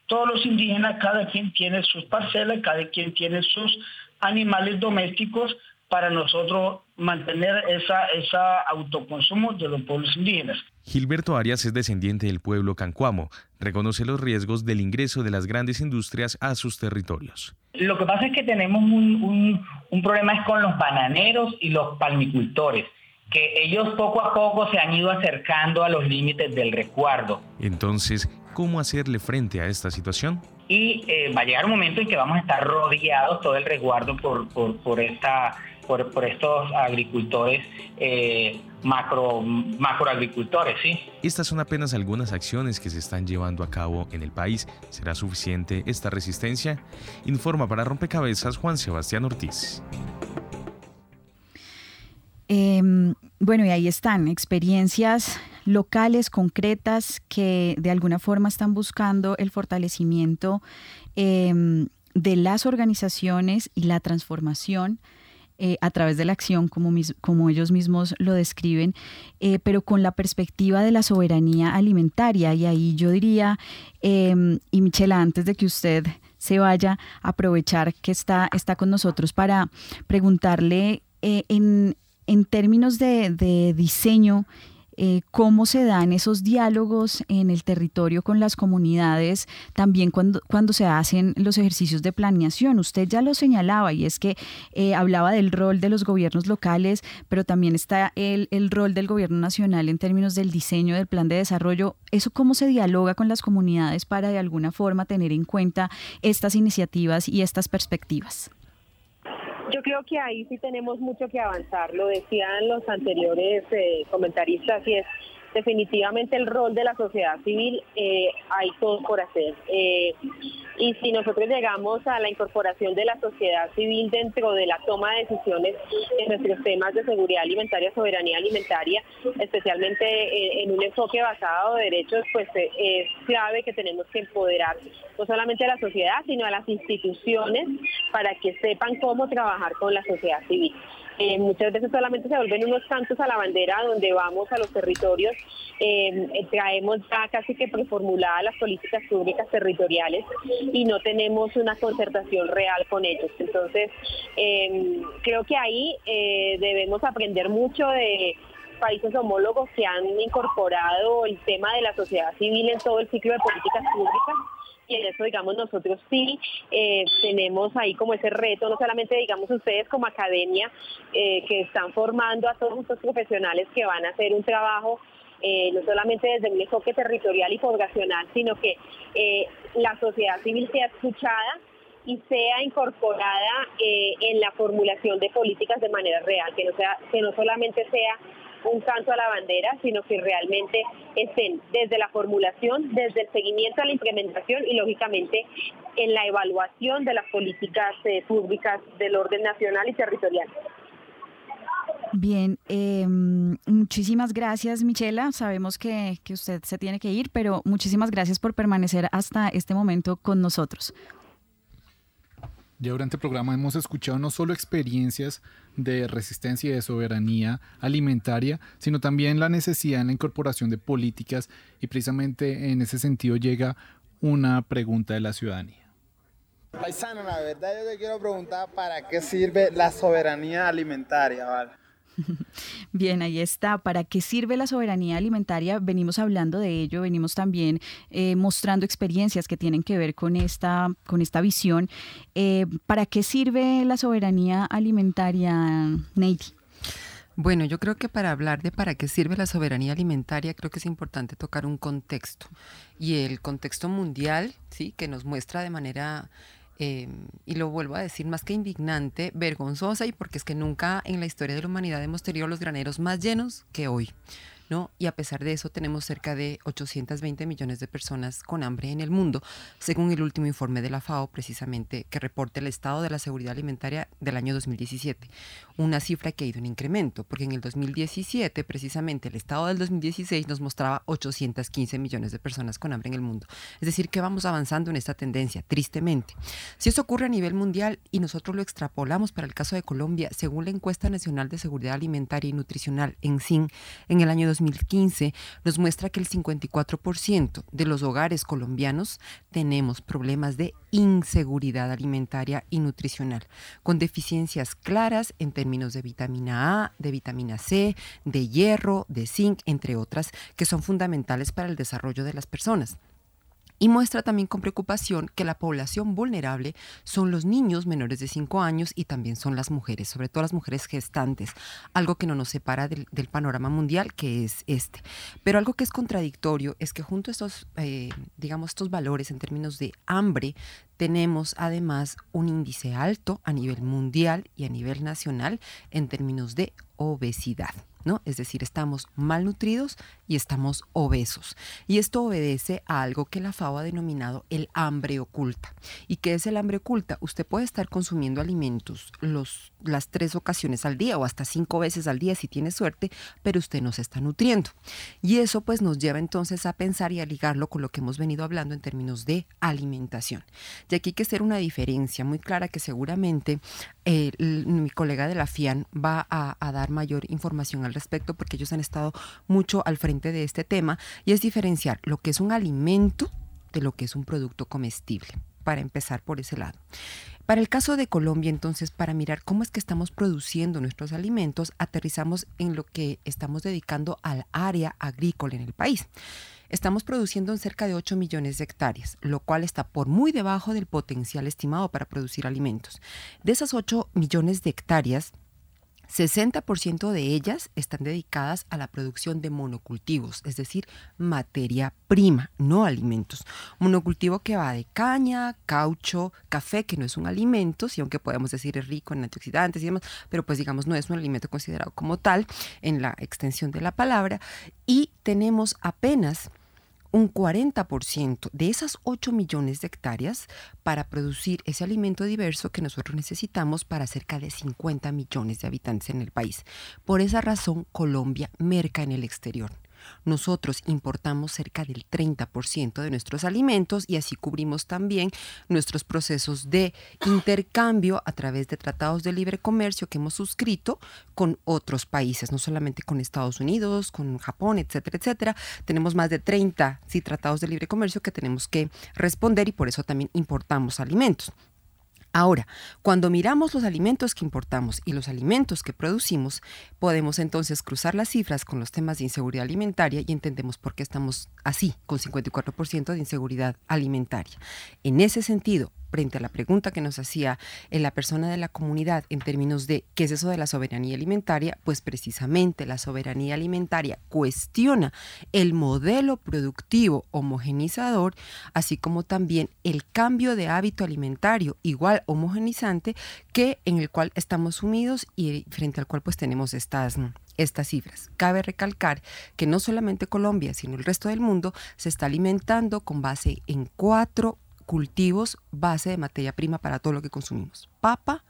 Todos los indígenas, cada quien tiene sus parcelas, cada quien tiene sus animales domésticos para nosotros mantener esa, esa autoconsumo de los pueblos indígenas. Gilberto Arias es descendiente del pueblo cancuamo. Reconoce los riesgos del ingreso de las grandes industrias a sus territorios. Lo que pasa es que tenemos un, un problema es con los bananeros y los palmicultores que ellos poco a poco se han ido acercando a los límites del resguardo. Entonces, ¿cómo hacerle frente a esta situación? Y eh, va a llegar un momento en que vamos a estar rodeados todo el resguardo por, por, por esta por, estos agricultores eh, macro, macroagricultores, ¿sí? Estas son apenas algunas acciones que se están llevando a cabo en el país. ¿Será suficiente esta resistencia? Informa para Rompecabezas Juan Sebastián Ortiz. Em, bueno, y ahí están experiencias locales, concretas, que de alguna forma están buscando el fortalecimiento em, de las organizaciones y la transformación eh, a través de la acción, como, ellos mismos lo describen, eh, pero con la perspectiva de la soberanía alimentaria. Y ahí yo diría, em, y Michela, antes de que usted se vaya, a aprovechar que está, está con nosotros para preguntarle eh, en, en, términos de, de diseño eh, cómo se dan esos diálogos en el territorio con las comunidades, también cuando, cuando se hacen los ejercicios de planeación. Usted ya lo señalaba y es que eh, hablaba del rol de los gobiernos locales, pero también está el, el rol del gobierno nacional en términos del diseño del plan de desarrollo. ¿Eso cómo se dialoga con las comunidades para de alguna forma tener en cuenta estas iniciativas y estas perspectivas? Yo creo que ahí sí tenemos mucho que avanzar, lo decían los anteriores eh, comentaristas, y es definitivamente el rol de la sociedad civil, eh, hay todo por hacer. Eh, y si nosotros llegamos a la incorporación de la sociedad civil dentro de la toma de decisiones en nuestros temas de seguridad alimentaria, soberanía alimentaria, especialmente eh, en un enfoque basado en derechos, pues es clave que tenemos que empoderar no solamente a la sociedad, sino a las instituciones para que sepan cómo trabajar con la sociedad civil. Eh, muchas veces solamente se vuelven unos cantos a la bandera donde vamos a los territorios, eh, traemos ya casi que preformuladas las políticas públicas territoriales y no tenemos una concertación real con ellos. Entonces, creo que ahí debemos aprender mucho de países homólogos que han incorporado el tema de la sociedad civil en todo el ciclo de políticas públicas y en eso, digamos, nosotros sí eh, tenemos ahí como ese reto, no solamente, digamos, ustedes como academia eh, que están formando a todos estos profesionales que van a hacer un trabajo eh, no solamente desde un enfoque territorial y poblacional, sino que la sociedad civil sea escuchada y sea incorporada en la formulación de políticas de manera real, que no sea que no solamente sea un canto a la bandera, sino que realmente estén desde la formulación, desde el seguimiento a la implementación y lógicamente en la evaluación de las políticas eh, públicas del orden nacional y territorial. Bien, em, muchísimas gracias Michela. Sabemos que, que usted se tiene que ir, pero muchísimas gracias por permanecer hasta este momento con nosotros. Ya durante el programa hemos escuchado no solo experiencias de resistencia y de soberanía alimentaria, sino también la necesidad en la incorporación de políticas y precisamente en ese sentido llega una pregunta de la ciudadanía. Paisano, la verdad yo te quiero preguntar para qué sirve la soberanía alimentaria, ¿vale? Bien, ahí está. ¿Para qué sirve la soberanía alimentaria? Venimos hablando de ello, venimos también eh, mostrando experiencias que tienen que ver con esta, con esta visión. Eh, ¿Para qué sirve la soberanía alimentaria, Neidi? Bueno, yo creo que para hablar de para qué sirve la soberanía alimentaria, creo que es importante tocar un contexto. Y el contexto mundial, ¿sí? que nos muestra de manera Em, y lo vuelvo a decir, más que indignante, vergonzosa y porque es que nunca en la historia de la humanidad hemos tenido los graneros más llenos que hoy. Y a pesar de eso tenemos cerca de 820 millones de personas con hambre en el mundo, según el último informe de la FAO precisamente que reporta el estado de la seguridad alimentaria del año 2017. Una cifra que ha ido en incremento, porque en el 2017 precisamente el estado del 2016 nos mostraba 815 millones de personas con hambre en el mundo. Es decir, que vamos avanzando en esta tendencia, tristemente. Si eso ocurre a nivel mundial y nosotros lo extrapolamos para el caso de Colombia, según la encuesta nacional de seguridad alimentaria y nutricional en SIN, en el año 2015 nos muestra que el 54% de los hogares colombianos tenemos problemas de inseguridad alimentaria y nutricional, con deficiencias claras en términos de vitamina A, de vitamina C, de hierro, de zinc, entre otras, que son fundamentales para el desarrollo de las personas. Y muestra también con preocupación que la población vulnerable son los niños menores de 5 años y también son las mujeres, sobre todo las mujeres gestantes, algo que no nos separa del, panorama mundial que es este. Pero algo que es contradictorio es que junto a estos, eh, digamos, estos valores en términos de hambre, tenemos además un índice alto a nivel mundial y a nivel nacional en términos de obesidad. Es decir, estamos malnutridos y estamos obesos. Y esto obedece a algo que la FAO ha denominado el hambre oculta. ¿Y qué es el hambre oculta? Usted puede estar consumiendo alimentos los, las tres ocasiones al día o hasta cinco veces al día si tiene suerte, pero usted no se está nutriendo. Y eso pues nos lleva entonces a pensar y a ligarlo con lo que hemos venido hablando en términos de alimentación. Y aquí hay que hacer una diferencia muy clara que seguramente eh, mi colega de la FIAN va a, a dar mayor información al respecto porque ellos han estado mucho al frente de este tema y es diferenciar lo que es un alimento de lo que es un producto comestible, para empezar por ese lado. Para el caso de Colombia, entonces, para mirar cómo es que estamos produciendo nuestros alimentos, aterrizamos en lo que estamos dedicando al área agrícola en el país. Estamos produciendo en cerca de 8 millones de hectáreas, lo cual está por muy debajo del potencial estimado para producir alimentos. De esas 8 millones de hectáreas, 60% de ellas están dedicadas a la producción de monocultivos, es decir, materia prima, no alimentos. Monocultivo que va de caña, caucho, café, que no es un alimento, si aunque podemos decir es rico en antioxidantes y demás, pero pues digamos no es un alimento considerado como tal en la extensión de la palabra. Y tenemos apenas un 40% de esas 8 millones de hectáreas para producir ese alimento diverso que nosotros necesitamos para cerca de 50 millones de habitantes en el país. Por esa razón, Colombia merca en el exterior Nosotros importamos cerca del 30% de nuestros alimentos y así cubrimos también nuestros procesos de intercambio a través de tratados de libre comercio que hemos suscrito con otros países, no solamente con Estados Unidos, con Japón, etcétera, etcétera. Tenemos más de 30 sí, tratados de libre comercio que tenemos que responder y por eso también importamos alimentos. Ahora, cuando miramos los alimentos que importamos y los alimentos que producimos, podemos entonces cruzar las cifras con los temas de inseguridad alimentaria y entendemos por qué estamos así, con 54% de inseguridad alimentaria. En ese sentido, frente a la pregunta que nos hacía en la persona de la comunidad en términos de qué es eso de la soberanía alimentaria, pues precisamente la soberanía alimentaria cuestiona el modelo productivo homogenizador, así como también el cambio de hábito alimentario igual homogenizante que en el cual estamos sumidos y frente al cual pues tenemos estas estas cifras. Cabe recalcar que no solamente Colombia, sino el resto del mundo se está alimentando con base en cuatro cultivos base de materia prima para todo lo que consumimos. Papa,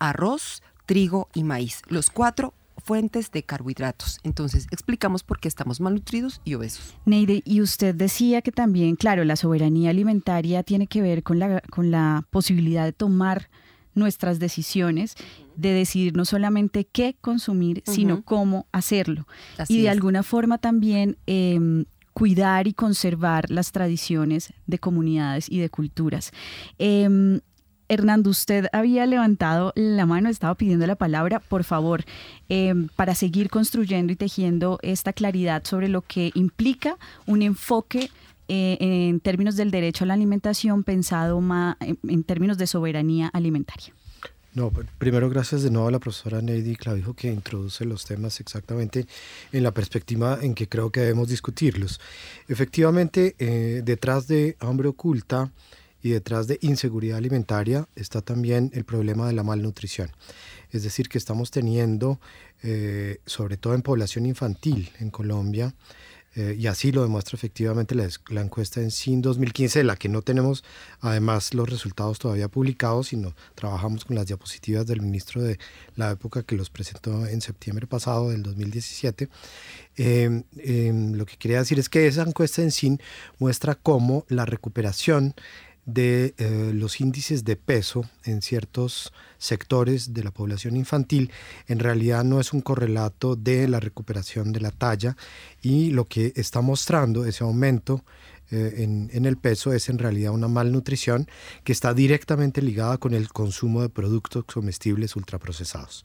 arroz, trigo y maíz. Los cuatro fuentes de carbohidratos. Entonces, explicamos por qué estamos malnutridos y obesos. Neide, y usted decía que también, claro, la soberanía alimentaria tiene que ver con la, con la posibilidad de tomar nuestras decisiones, de decidir no solamente qué consumir, sino cómo hacerlo. y de alguna forma también em, cuidar y conservar las tradiciones de comunidades y de culturas. Em, Hernando, usted había levantado la mano, estaba pidiendo la palabra, por favor, em, para seguir construyendo y tejiendo esta claridad sobre lo que implica un enfoque eh, en términos del derecho a la alimentación pensado en términos de soberanía alimentaria. No, primero gracias de nuevo a la profesora Neidy Clavijo que introduce los temas exactamente en la perspectiva en que creo que debemos discutirlos. Efectivamente, eh, detrás de hambre oculta y detrás de inseguridad alimentaria está también el problema de la malnutrición. Es decir, que estamos teniendo, eh, sobre todo en población infantil en Colombia, eh, y así lo demuestra efectivamente la, encuesta en SIN 2015, de la que no tenemos además los resultados todavía publicados, sino trabajamos con las diapositivas del ministro de la época que los presentó en septiembre pasado del 2017. Em, em, lo que quería decir es que esa encuesta en SIN muestra cómo la recuperación de eh, los índices de peso en ciertos sectores de la población infantil en realidad no es un correlato de la recuperación de la talla y lo que está mostrando ese aumento eh, en, en, el peso es en realidad una malnutrición que está directamente ligada con el consumo de productos comestibles ultraprocesados.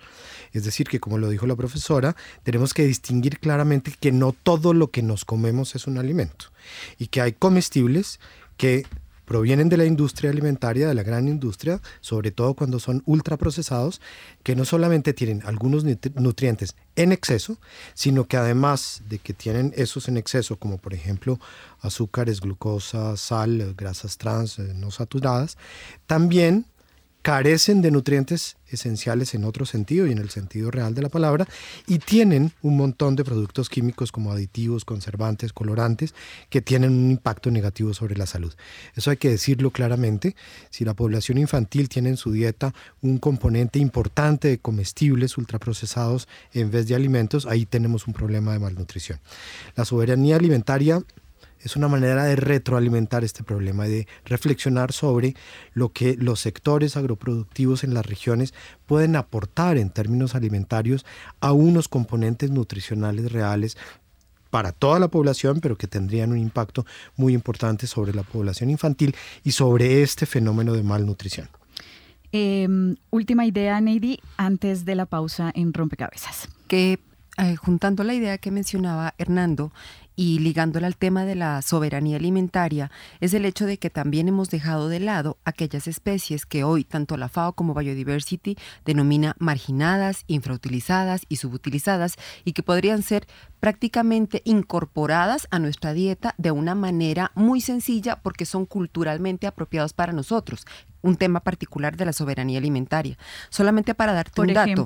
Es decir, que como lo dijo la profesora, tenemos que distinguir claramente que no todo lo que nos comemos es un alimento y que hay comestibles que provienen de la industria alimentaria, de la gran industria, sobre todo cuando son ultraprocesados, que no solamente tienen algunos nutrientes en exceso, sino que además de que tienen esos en exceso, como por ejemplo azúcares, glucosa, sal, grasas trans eh, no saturadas, también carecen de nutrientes esenciales en otro sentido y en el sentido real de la palabra y tienen un montón de productos químicos como aditivos, conservantes, colorantes que tienen un impacto negativo sobre la salud. Eso hay que decirlo claramente. Si la población infantil tiene en su dieta un componente importante de comestibles ultraprocesados en vez de alimentos, ahí tenemos un problema de malnutrición. La soberanía alimentaria es una manera de retroalimentar este problema y de reflexionar sobre lo que los sectores agroproductivos en las regiones pueden aportar en términos alimentarios a unos componentes nutricionales reales para toda la población, pero que tendrían un impacto muy importante sobre la población infantil y sobre este fenómeno de malnutrición. Em, última idea, Neidi, antes de la pausa en Rompecabezas. Que eh, juntando la idea que mencionaba Hernando, y ligándola al tema de la soberanía alimentaria, es el hecho de que también hemos dejado de lado aquellas especies que hoy tanto la FAO como Biodiversity denomina marginadas, infrautilizadas y subutilizadas y que podrían ser prácticamente incorporadas a nuestra dieta de una manera muy sencilla porque son culturalmente apropiados para nosotros un tema particular de la soberanía alimentaria. Solamente para darte un dato,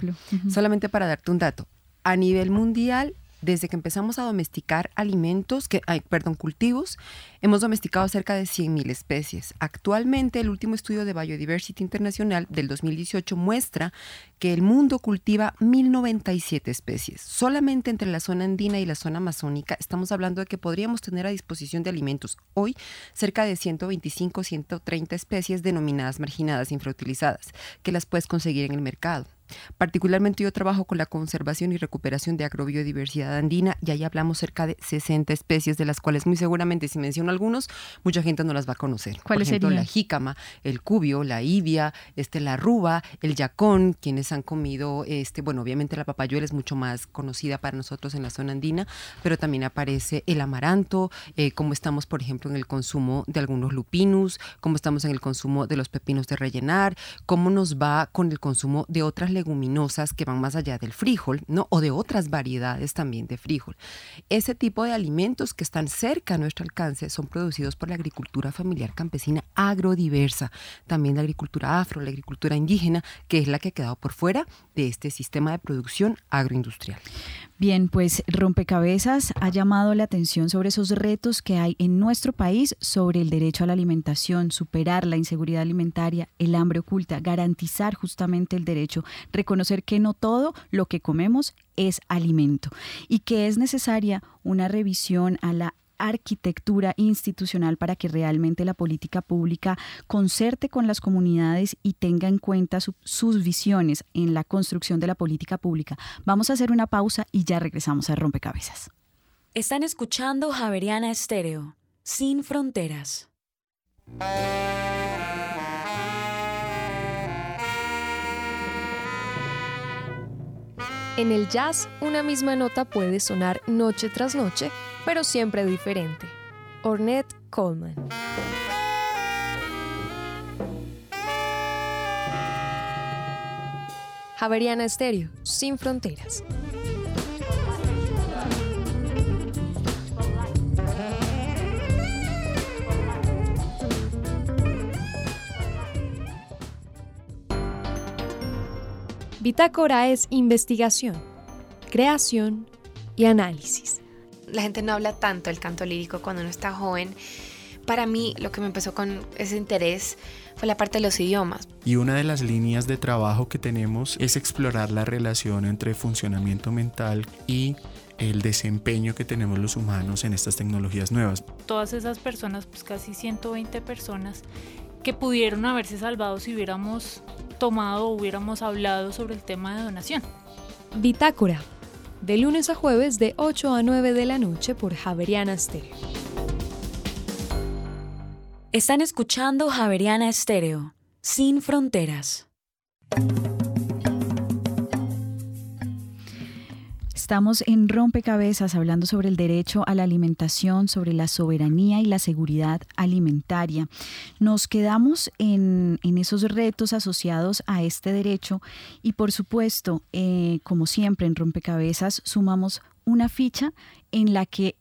solamente para darte un dato, a nivel mundial Desde que empezamos a domesticar alimentos, que, perdón, cultivos, hemos domesticado cerca de 100.000 especies. Actualmente, el último estudio de Biodiversity Internacional del 2018 muestra que el mundo cultiva 1.097 especies. Solamente entre la zona andina y la zona amazónica estamos hablando de que podríamos tener a disposición de alimentos hoy cerca de 125, 130 especies denominadas marginadas infrautilizadas, que las puedes conseguir en el mercado. Particularmente yo trabajo con la conservación y recuperación de agrobiodiversidad andina y ahí hablamos cerca de 60 especies de las cuales muy seguramente si menciono algunos, mucha gente no las va a conocer. Por ejemplo, la jícama, el cubio, la ibia, este, la ruba, el yacón, quienes han comido, este, bueno, obviamente la papayuela es mucho más conocida para nosotros en la zona andina, pero también aparece el amaranto, eh, como estamos, por ejemplo, en el consumo de algunos lupinus, como estamos en el consumo de los pepinos de rellenar, cómo nos va con el consumo de otras leguminosas que van más allá del frijol, ¿no? O de otras variedades también de frijol. Ese tipo de alimentos que están cerca a nuestro alcance son producidos por la agricultura familiar campesina agrodiversa, también la agricultura afro, la agricultura indígena, que es la que ha quedado por fuera de este sistema de producción agroindustrial. Bien, pues Rompecabezas ha llamado la atención sobre esos retos que hay en nuestro país sobre el derecho a la alimentación, superar la inseguridad alimentaria, el hambre oculta, garantizar justamente el derecho, reconocer que no todo lo que comemos es alimento y que es necesaria una revisión a la arquitectura institucional para que realmente la política pública concerte con las comunidades y tenga en cuenta sus visiones en la construcción de la política pública. Vamos a hacer una pausa y ya regresamos a Rompecabezas. Están escuchando Javeriana Estéreo, sin fronteras. En el jazz, una misma nota puede sonar noche tras noche pero siempre diferente. Ornette Coleman. Javeriana Estéreo, sin fronteras. Bitácora es investigación, creación y análisis la gente no habla tanto del canto lírico cuando uno está joven. Para mí lo que me empezó con ese interés fue la parte de los idiomas. Y una de las líneas de trabajo que tenemos es explorar la relación entre funcionamiento mental y el desempeño que tenemos los humanos en estas tecnologías nuevas. Todas esas personas, pues casi 120 personas, que pudieron haberse salvado si hubiéramos tomado o hubiéramos hablado sobre el tema de donación. Bitácora, de lunes a jueves de 8 a 9 de la noche por Javeriana Stereo. Están escuchando Javeriana Estéreo, sin fronteras. Estamos en Rompecabezas hablando sobre el derecho a la alimentación, sobre la soberanía y la seguridad alimentaria. Nos quedamos en, esos retos asociados a este derecho y por supuesto, eh, como siempre en Rompecabezas, sumamos una ficha en la que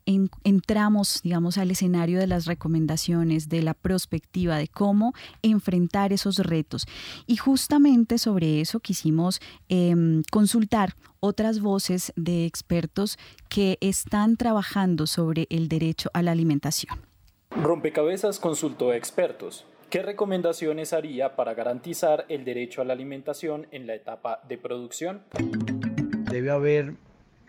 entramos, digamos, al escenario de las recomendaciones, de la perspectiva, de cómo enfrentar esos retos. Y justamente sobre eso quisimos em, consultar otras voces de expertos que están trabajando sobre el derecho a la alimentación. Rompecabezas consultó a expertos. ¿Qué recomendaciones haría para garantizar el derecho a la alimentación en la etapa de producción? Debe haber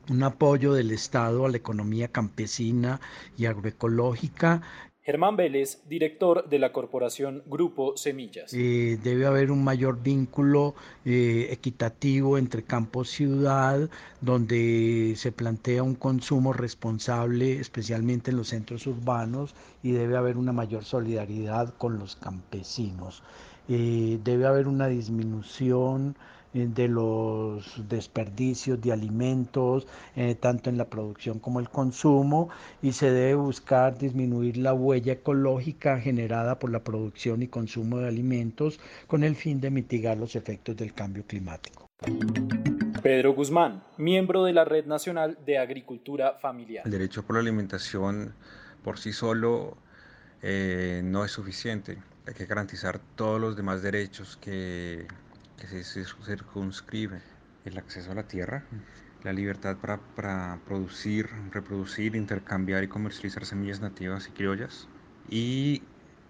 un apoyo del Estado a la economía campesina y agroecológica. Germán Vélez, director de la corporación Grupo Semillas. Eh, debe haber un mayor vínculo eh, equitativo entre campo-ciudad, donde se plantea un consumo responsable, especialmente en los centros urbanos, y debe haber una mayor solidaridad con los campesinos. Eh, debe haber una disminución de los desperdicios de alimentos, eh, tanto en la producción como el consumo, y se debe buscar disminuir la huella ecológica generada por la producción y consumo de alimentos con el fin de mitigar los efectos del cambio climático. Pedro Guzmán, miembro de la Red Nacional de Agricultura Familiar. El derecho por la alimentación por sí solo eh, no es suficiente. Hay que garantizar todos los demás derechos que que se circunscribe el acceso a la tierra, la libertad para, para, producir, reproducir, intercambiar y comercializar semillas nativas y criollas. Y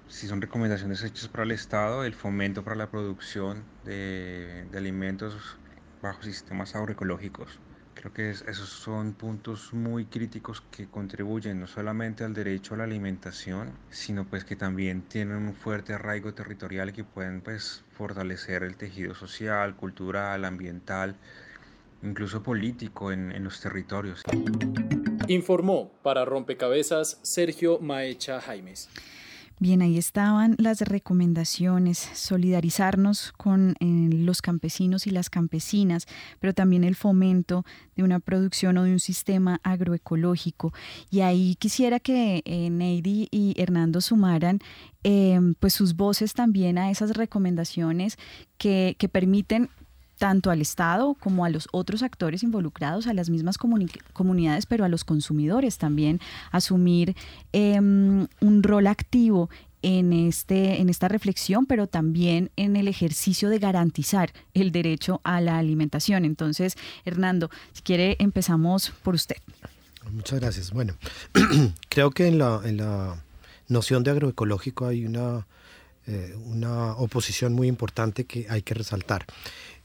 si son recomendaciones hechas para el Estado, el fomento para la producción de, de alimentos bajo sistemas agroecológicos. Creo que esos son puntos muy críticos que contribuyen no solamente al derecho a la alimentación, sino pues que también tienen un fuerte arraigo territorial que pueden pues fortalecer el tejido social, cultural, ambiental, incluso político en, en los territorios. Informó para Rompecabezas Sergio Maecha Jaimes. Bien, ahí estaban las recomendaciones, solidarizarnos con eh, los campesinos y las campesinas, pero también el fomento de una producción o de un sistema agroecológico. Y ahí quisiera que eh, Neidy y Hernando sumaran eh, pues sus voces también a esas recomendaciones que, que permiten tanto al Estado como a los otros actores involucrados, a las mismas comunidades, pero a los consumidores también, asumir em, un rol activo en, este, en esta reflexión, pero también en el ejercicio de garantizar el derecho a la alimentación. Entonces, Hernando, si quiere, empezamos por usted. Muchas gracias. Bueno, creo que en la, noción de agroecológico hay una, eh, una oposición muy importante que hay que resaltar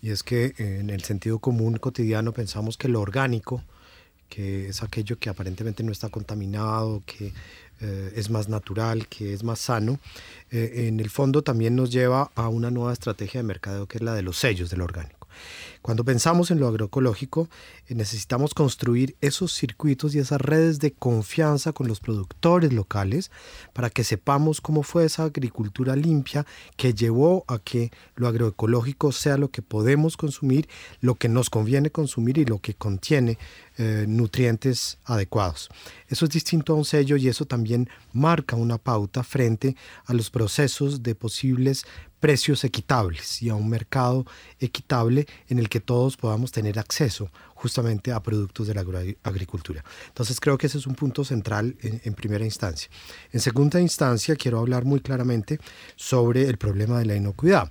y es que en el sentido común cotidiano pensamos que lo orgánico, que es aquello que aparentemente no está contaminado, que eh, es más natural, que es más sano, eh, en el fondo también nos lleva a una nueva estrategia de mercadeo que es la de los sellos del orgánico. Cuando pensamos en lo agroecológico, eh, necesitamos construir esos circuitos y esas redes de confianza con los productores locales para que sepamos cómo fue esa agricultura limpia que llevó a que lo agroecológico sea lo que podemos consumir, lo que nos conviene consumir y lo que contiene eh, nutrientes adecuados. Eso es distinto a un sello y eso también marca una pauta frente a los procesos de posibles precios equitables y a un mercado equitable en el que todos podamos tener acceso justamente a productos de la agricultura. Entonces creo que ese es un punto central en, primera instancia. En segunda instancia quiero hablar muy claramente sobre el problema de la inocuidad.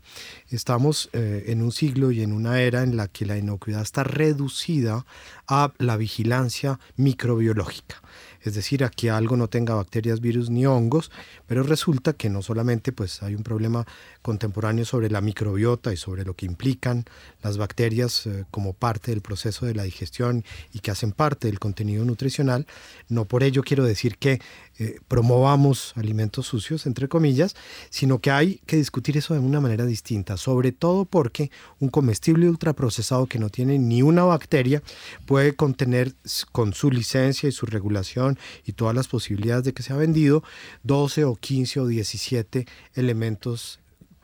Estamos eh, en un siglo y en una era en la que la inocuidad está reducida a la vigilancia microbiológica es decir, a que algo no tenga bacterias, virus ni hongos, pero resulta que no solamente pues hay un problema contemporáneo sobre la microbiota y sobre lo que implican las bacterias eh, como parte del proceso de la digestión y que hacen parte del contenido nutricional, no por ello quiero decir que eh, promovamos alimentos sucios, entre comillas, sino que hay que discutir eso de una manera distinta, sobre todo porque un comestible ultraprocesado que no tiene ni una bacteria puede contener con su licencia y su regulación y todas las posibilidades de que sea vendido 12 o 15 o 17 elementos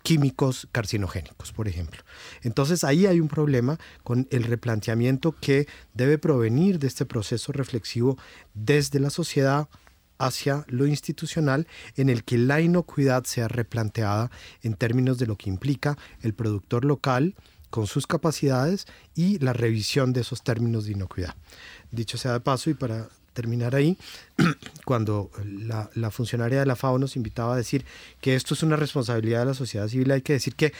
químicos carcinogénicos, por ejemplo. Entonces ahí hay un problema con el replanteamiento que debe provenir de este proceso reflexivo desde la sociedad hacia lo institucional en el que la inocuidad sea replanteada en términos de lo que implica el productor local con sus capacidades y la revisión de esos términos de inocuidad. Dicho sea de paso, y para terminar ahí, cuando la, funcionaria de la FAO nos invitaba a decir que esto es una responsabilidad de la sociedad civil, hay que decir que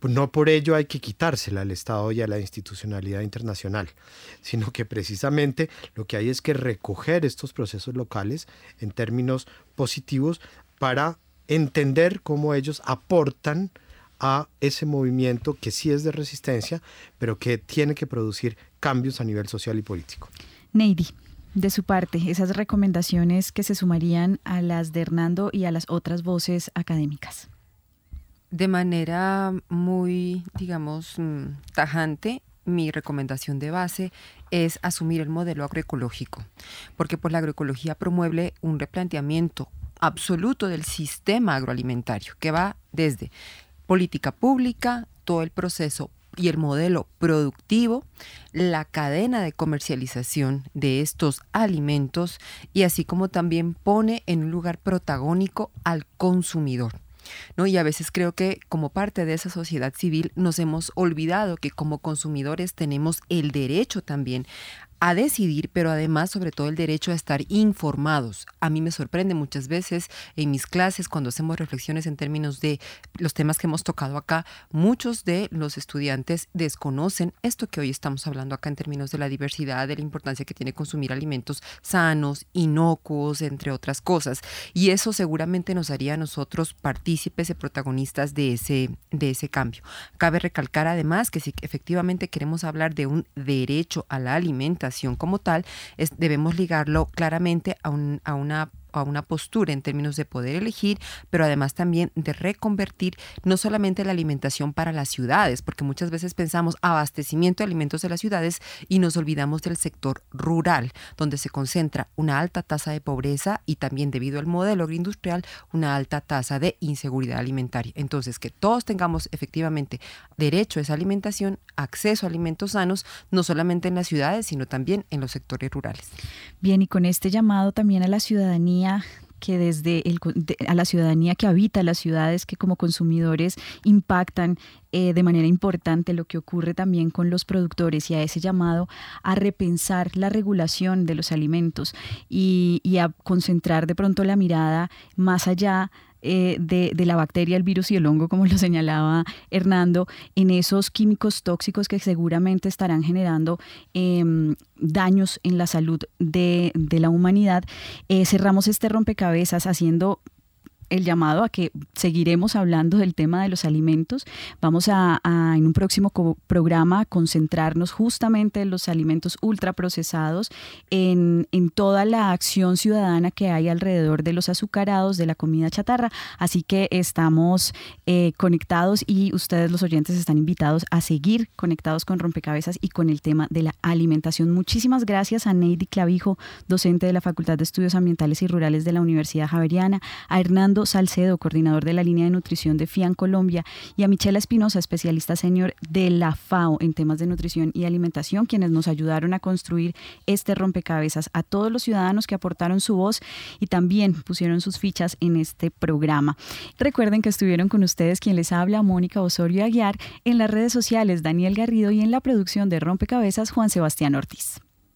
pues no por ello hay que quitársela al Estado y a la institucionalidad internacional, sino que precisamente lo que hay es que recoger estos procesos locales en términos positivos para entender cómo ellos aportan a ese movimiento que sí es de resistencia, pero que tiene que producir cambios a nivel social y político. Neidy, de su parte, esas recomendaciones que se sumarían a las de Hernando y a las otras voces académicas. De manera muy, digamos, mm, tajante, mi recomendación de base es asumir el modelo agroecológico, porque pues la agroecología promueve un replanteamiento absoluto del sistema agroalimentario, que va desde política pública, todo el proceso y el modelo productivo, la cadena de comercialización de estos alimentos y así como también pone en un lugar protagónico al consumidor. ¿no? Y a veces creo que como parte de esa sociedad civil nos hemos olvidado que como consumidores tenemos el derecho también a decidir, pero además sobre todo el derecho a estar informados. A mí me sorprende muchas veces en mis clases cuando hacemos reflexiones en términos de los temas que hemos tocado acá, muchos de los estudiantes desconocen esto que hoy estamos hablando acá en términos de la diversidad, de la importancia que tiene consumir alimentos sanos, inocuos, entre otras cosas. Y eso seguramente nos haría a nosotros partícipes y protagonistas de ese, de ese cambio. Cabe recalcar además que si efectivamente queremos hablar de un derecho a la alimentación, como tal, es, debemos ligarlo claramente a, un, a una a una postura en términos de poder elegir, pero además también de reconvertir no solamente la alimentación para las ciudades, porque muchas veces pensamos abastecimiento de alimentos de las ciudades y nos olvidamos del sector rural, donde se concentra una alta tasa de pobreza y también debido al modelo agroindustrial una alta tasa de inseguridad alimentaria. Entonces, que todos tengamos efectivamente derecho a esa alimentación, acceso a alimentos sanos, no solamente en las ciudades, sino también en los sectores rurales. Bien, y con este llamado también a la ciudadanía, que desde el, a la ciudadanía que habita las ciudades, que como consumidores impactan eh, de manera importante lo que ocurre también con los productores y a ese llamado a repensar la regulación de los alimentos y, y a concentrar de pronto la mirada más allá eh, de, la bacteria, el virus y el hongo, como lo señalaba Hernando, en esos químicos tóxicos que seguramente estarán generando em, daños en la salud de, la humanidad. Eh, cerramos este rompecabezas haciendo el llamado a que seguiremos hablando del tema de los alimentos. Vamos a, en un próximo programa concentrarnos justamente en los alimentos ultraprocesados, en, en toda la acción ciudadana que hay alrededor de los azucarados, de la comida chatarra. Así que estamos eh, conectados y ustedes los oyentes están invitados a seguir conectados con Rompecabezas y con el tema de la alimentación. Muchísimas gracias a Neidy Clavijo, docente de la Facultad de Estudios Ambientales y Rurales de la Universidad Javeriana, a Hernando Salcedo, coordinador de la línea de nutrición de FIAN Colombia, y a Michela Espinosa, especialista senior de la FAO en temas de nutrición y alimentación, quienes nos ayudaron a construir este rompecabezas, a todos los ciudadanos que aportaron su voz y también pusieron sus fichas en este programa. Recuerden que estuvieron con ustedes quien les habla, Mónica Osorio Aguiar, en las redes sociales Daniel Garrido y en la producción de Rompecabezas Juan Sebastián Ortiz.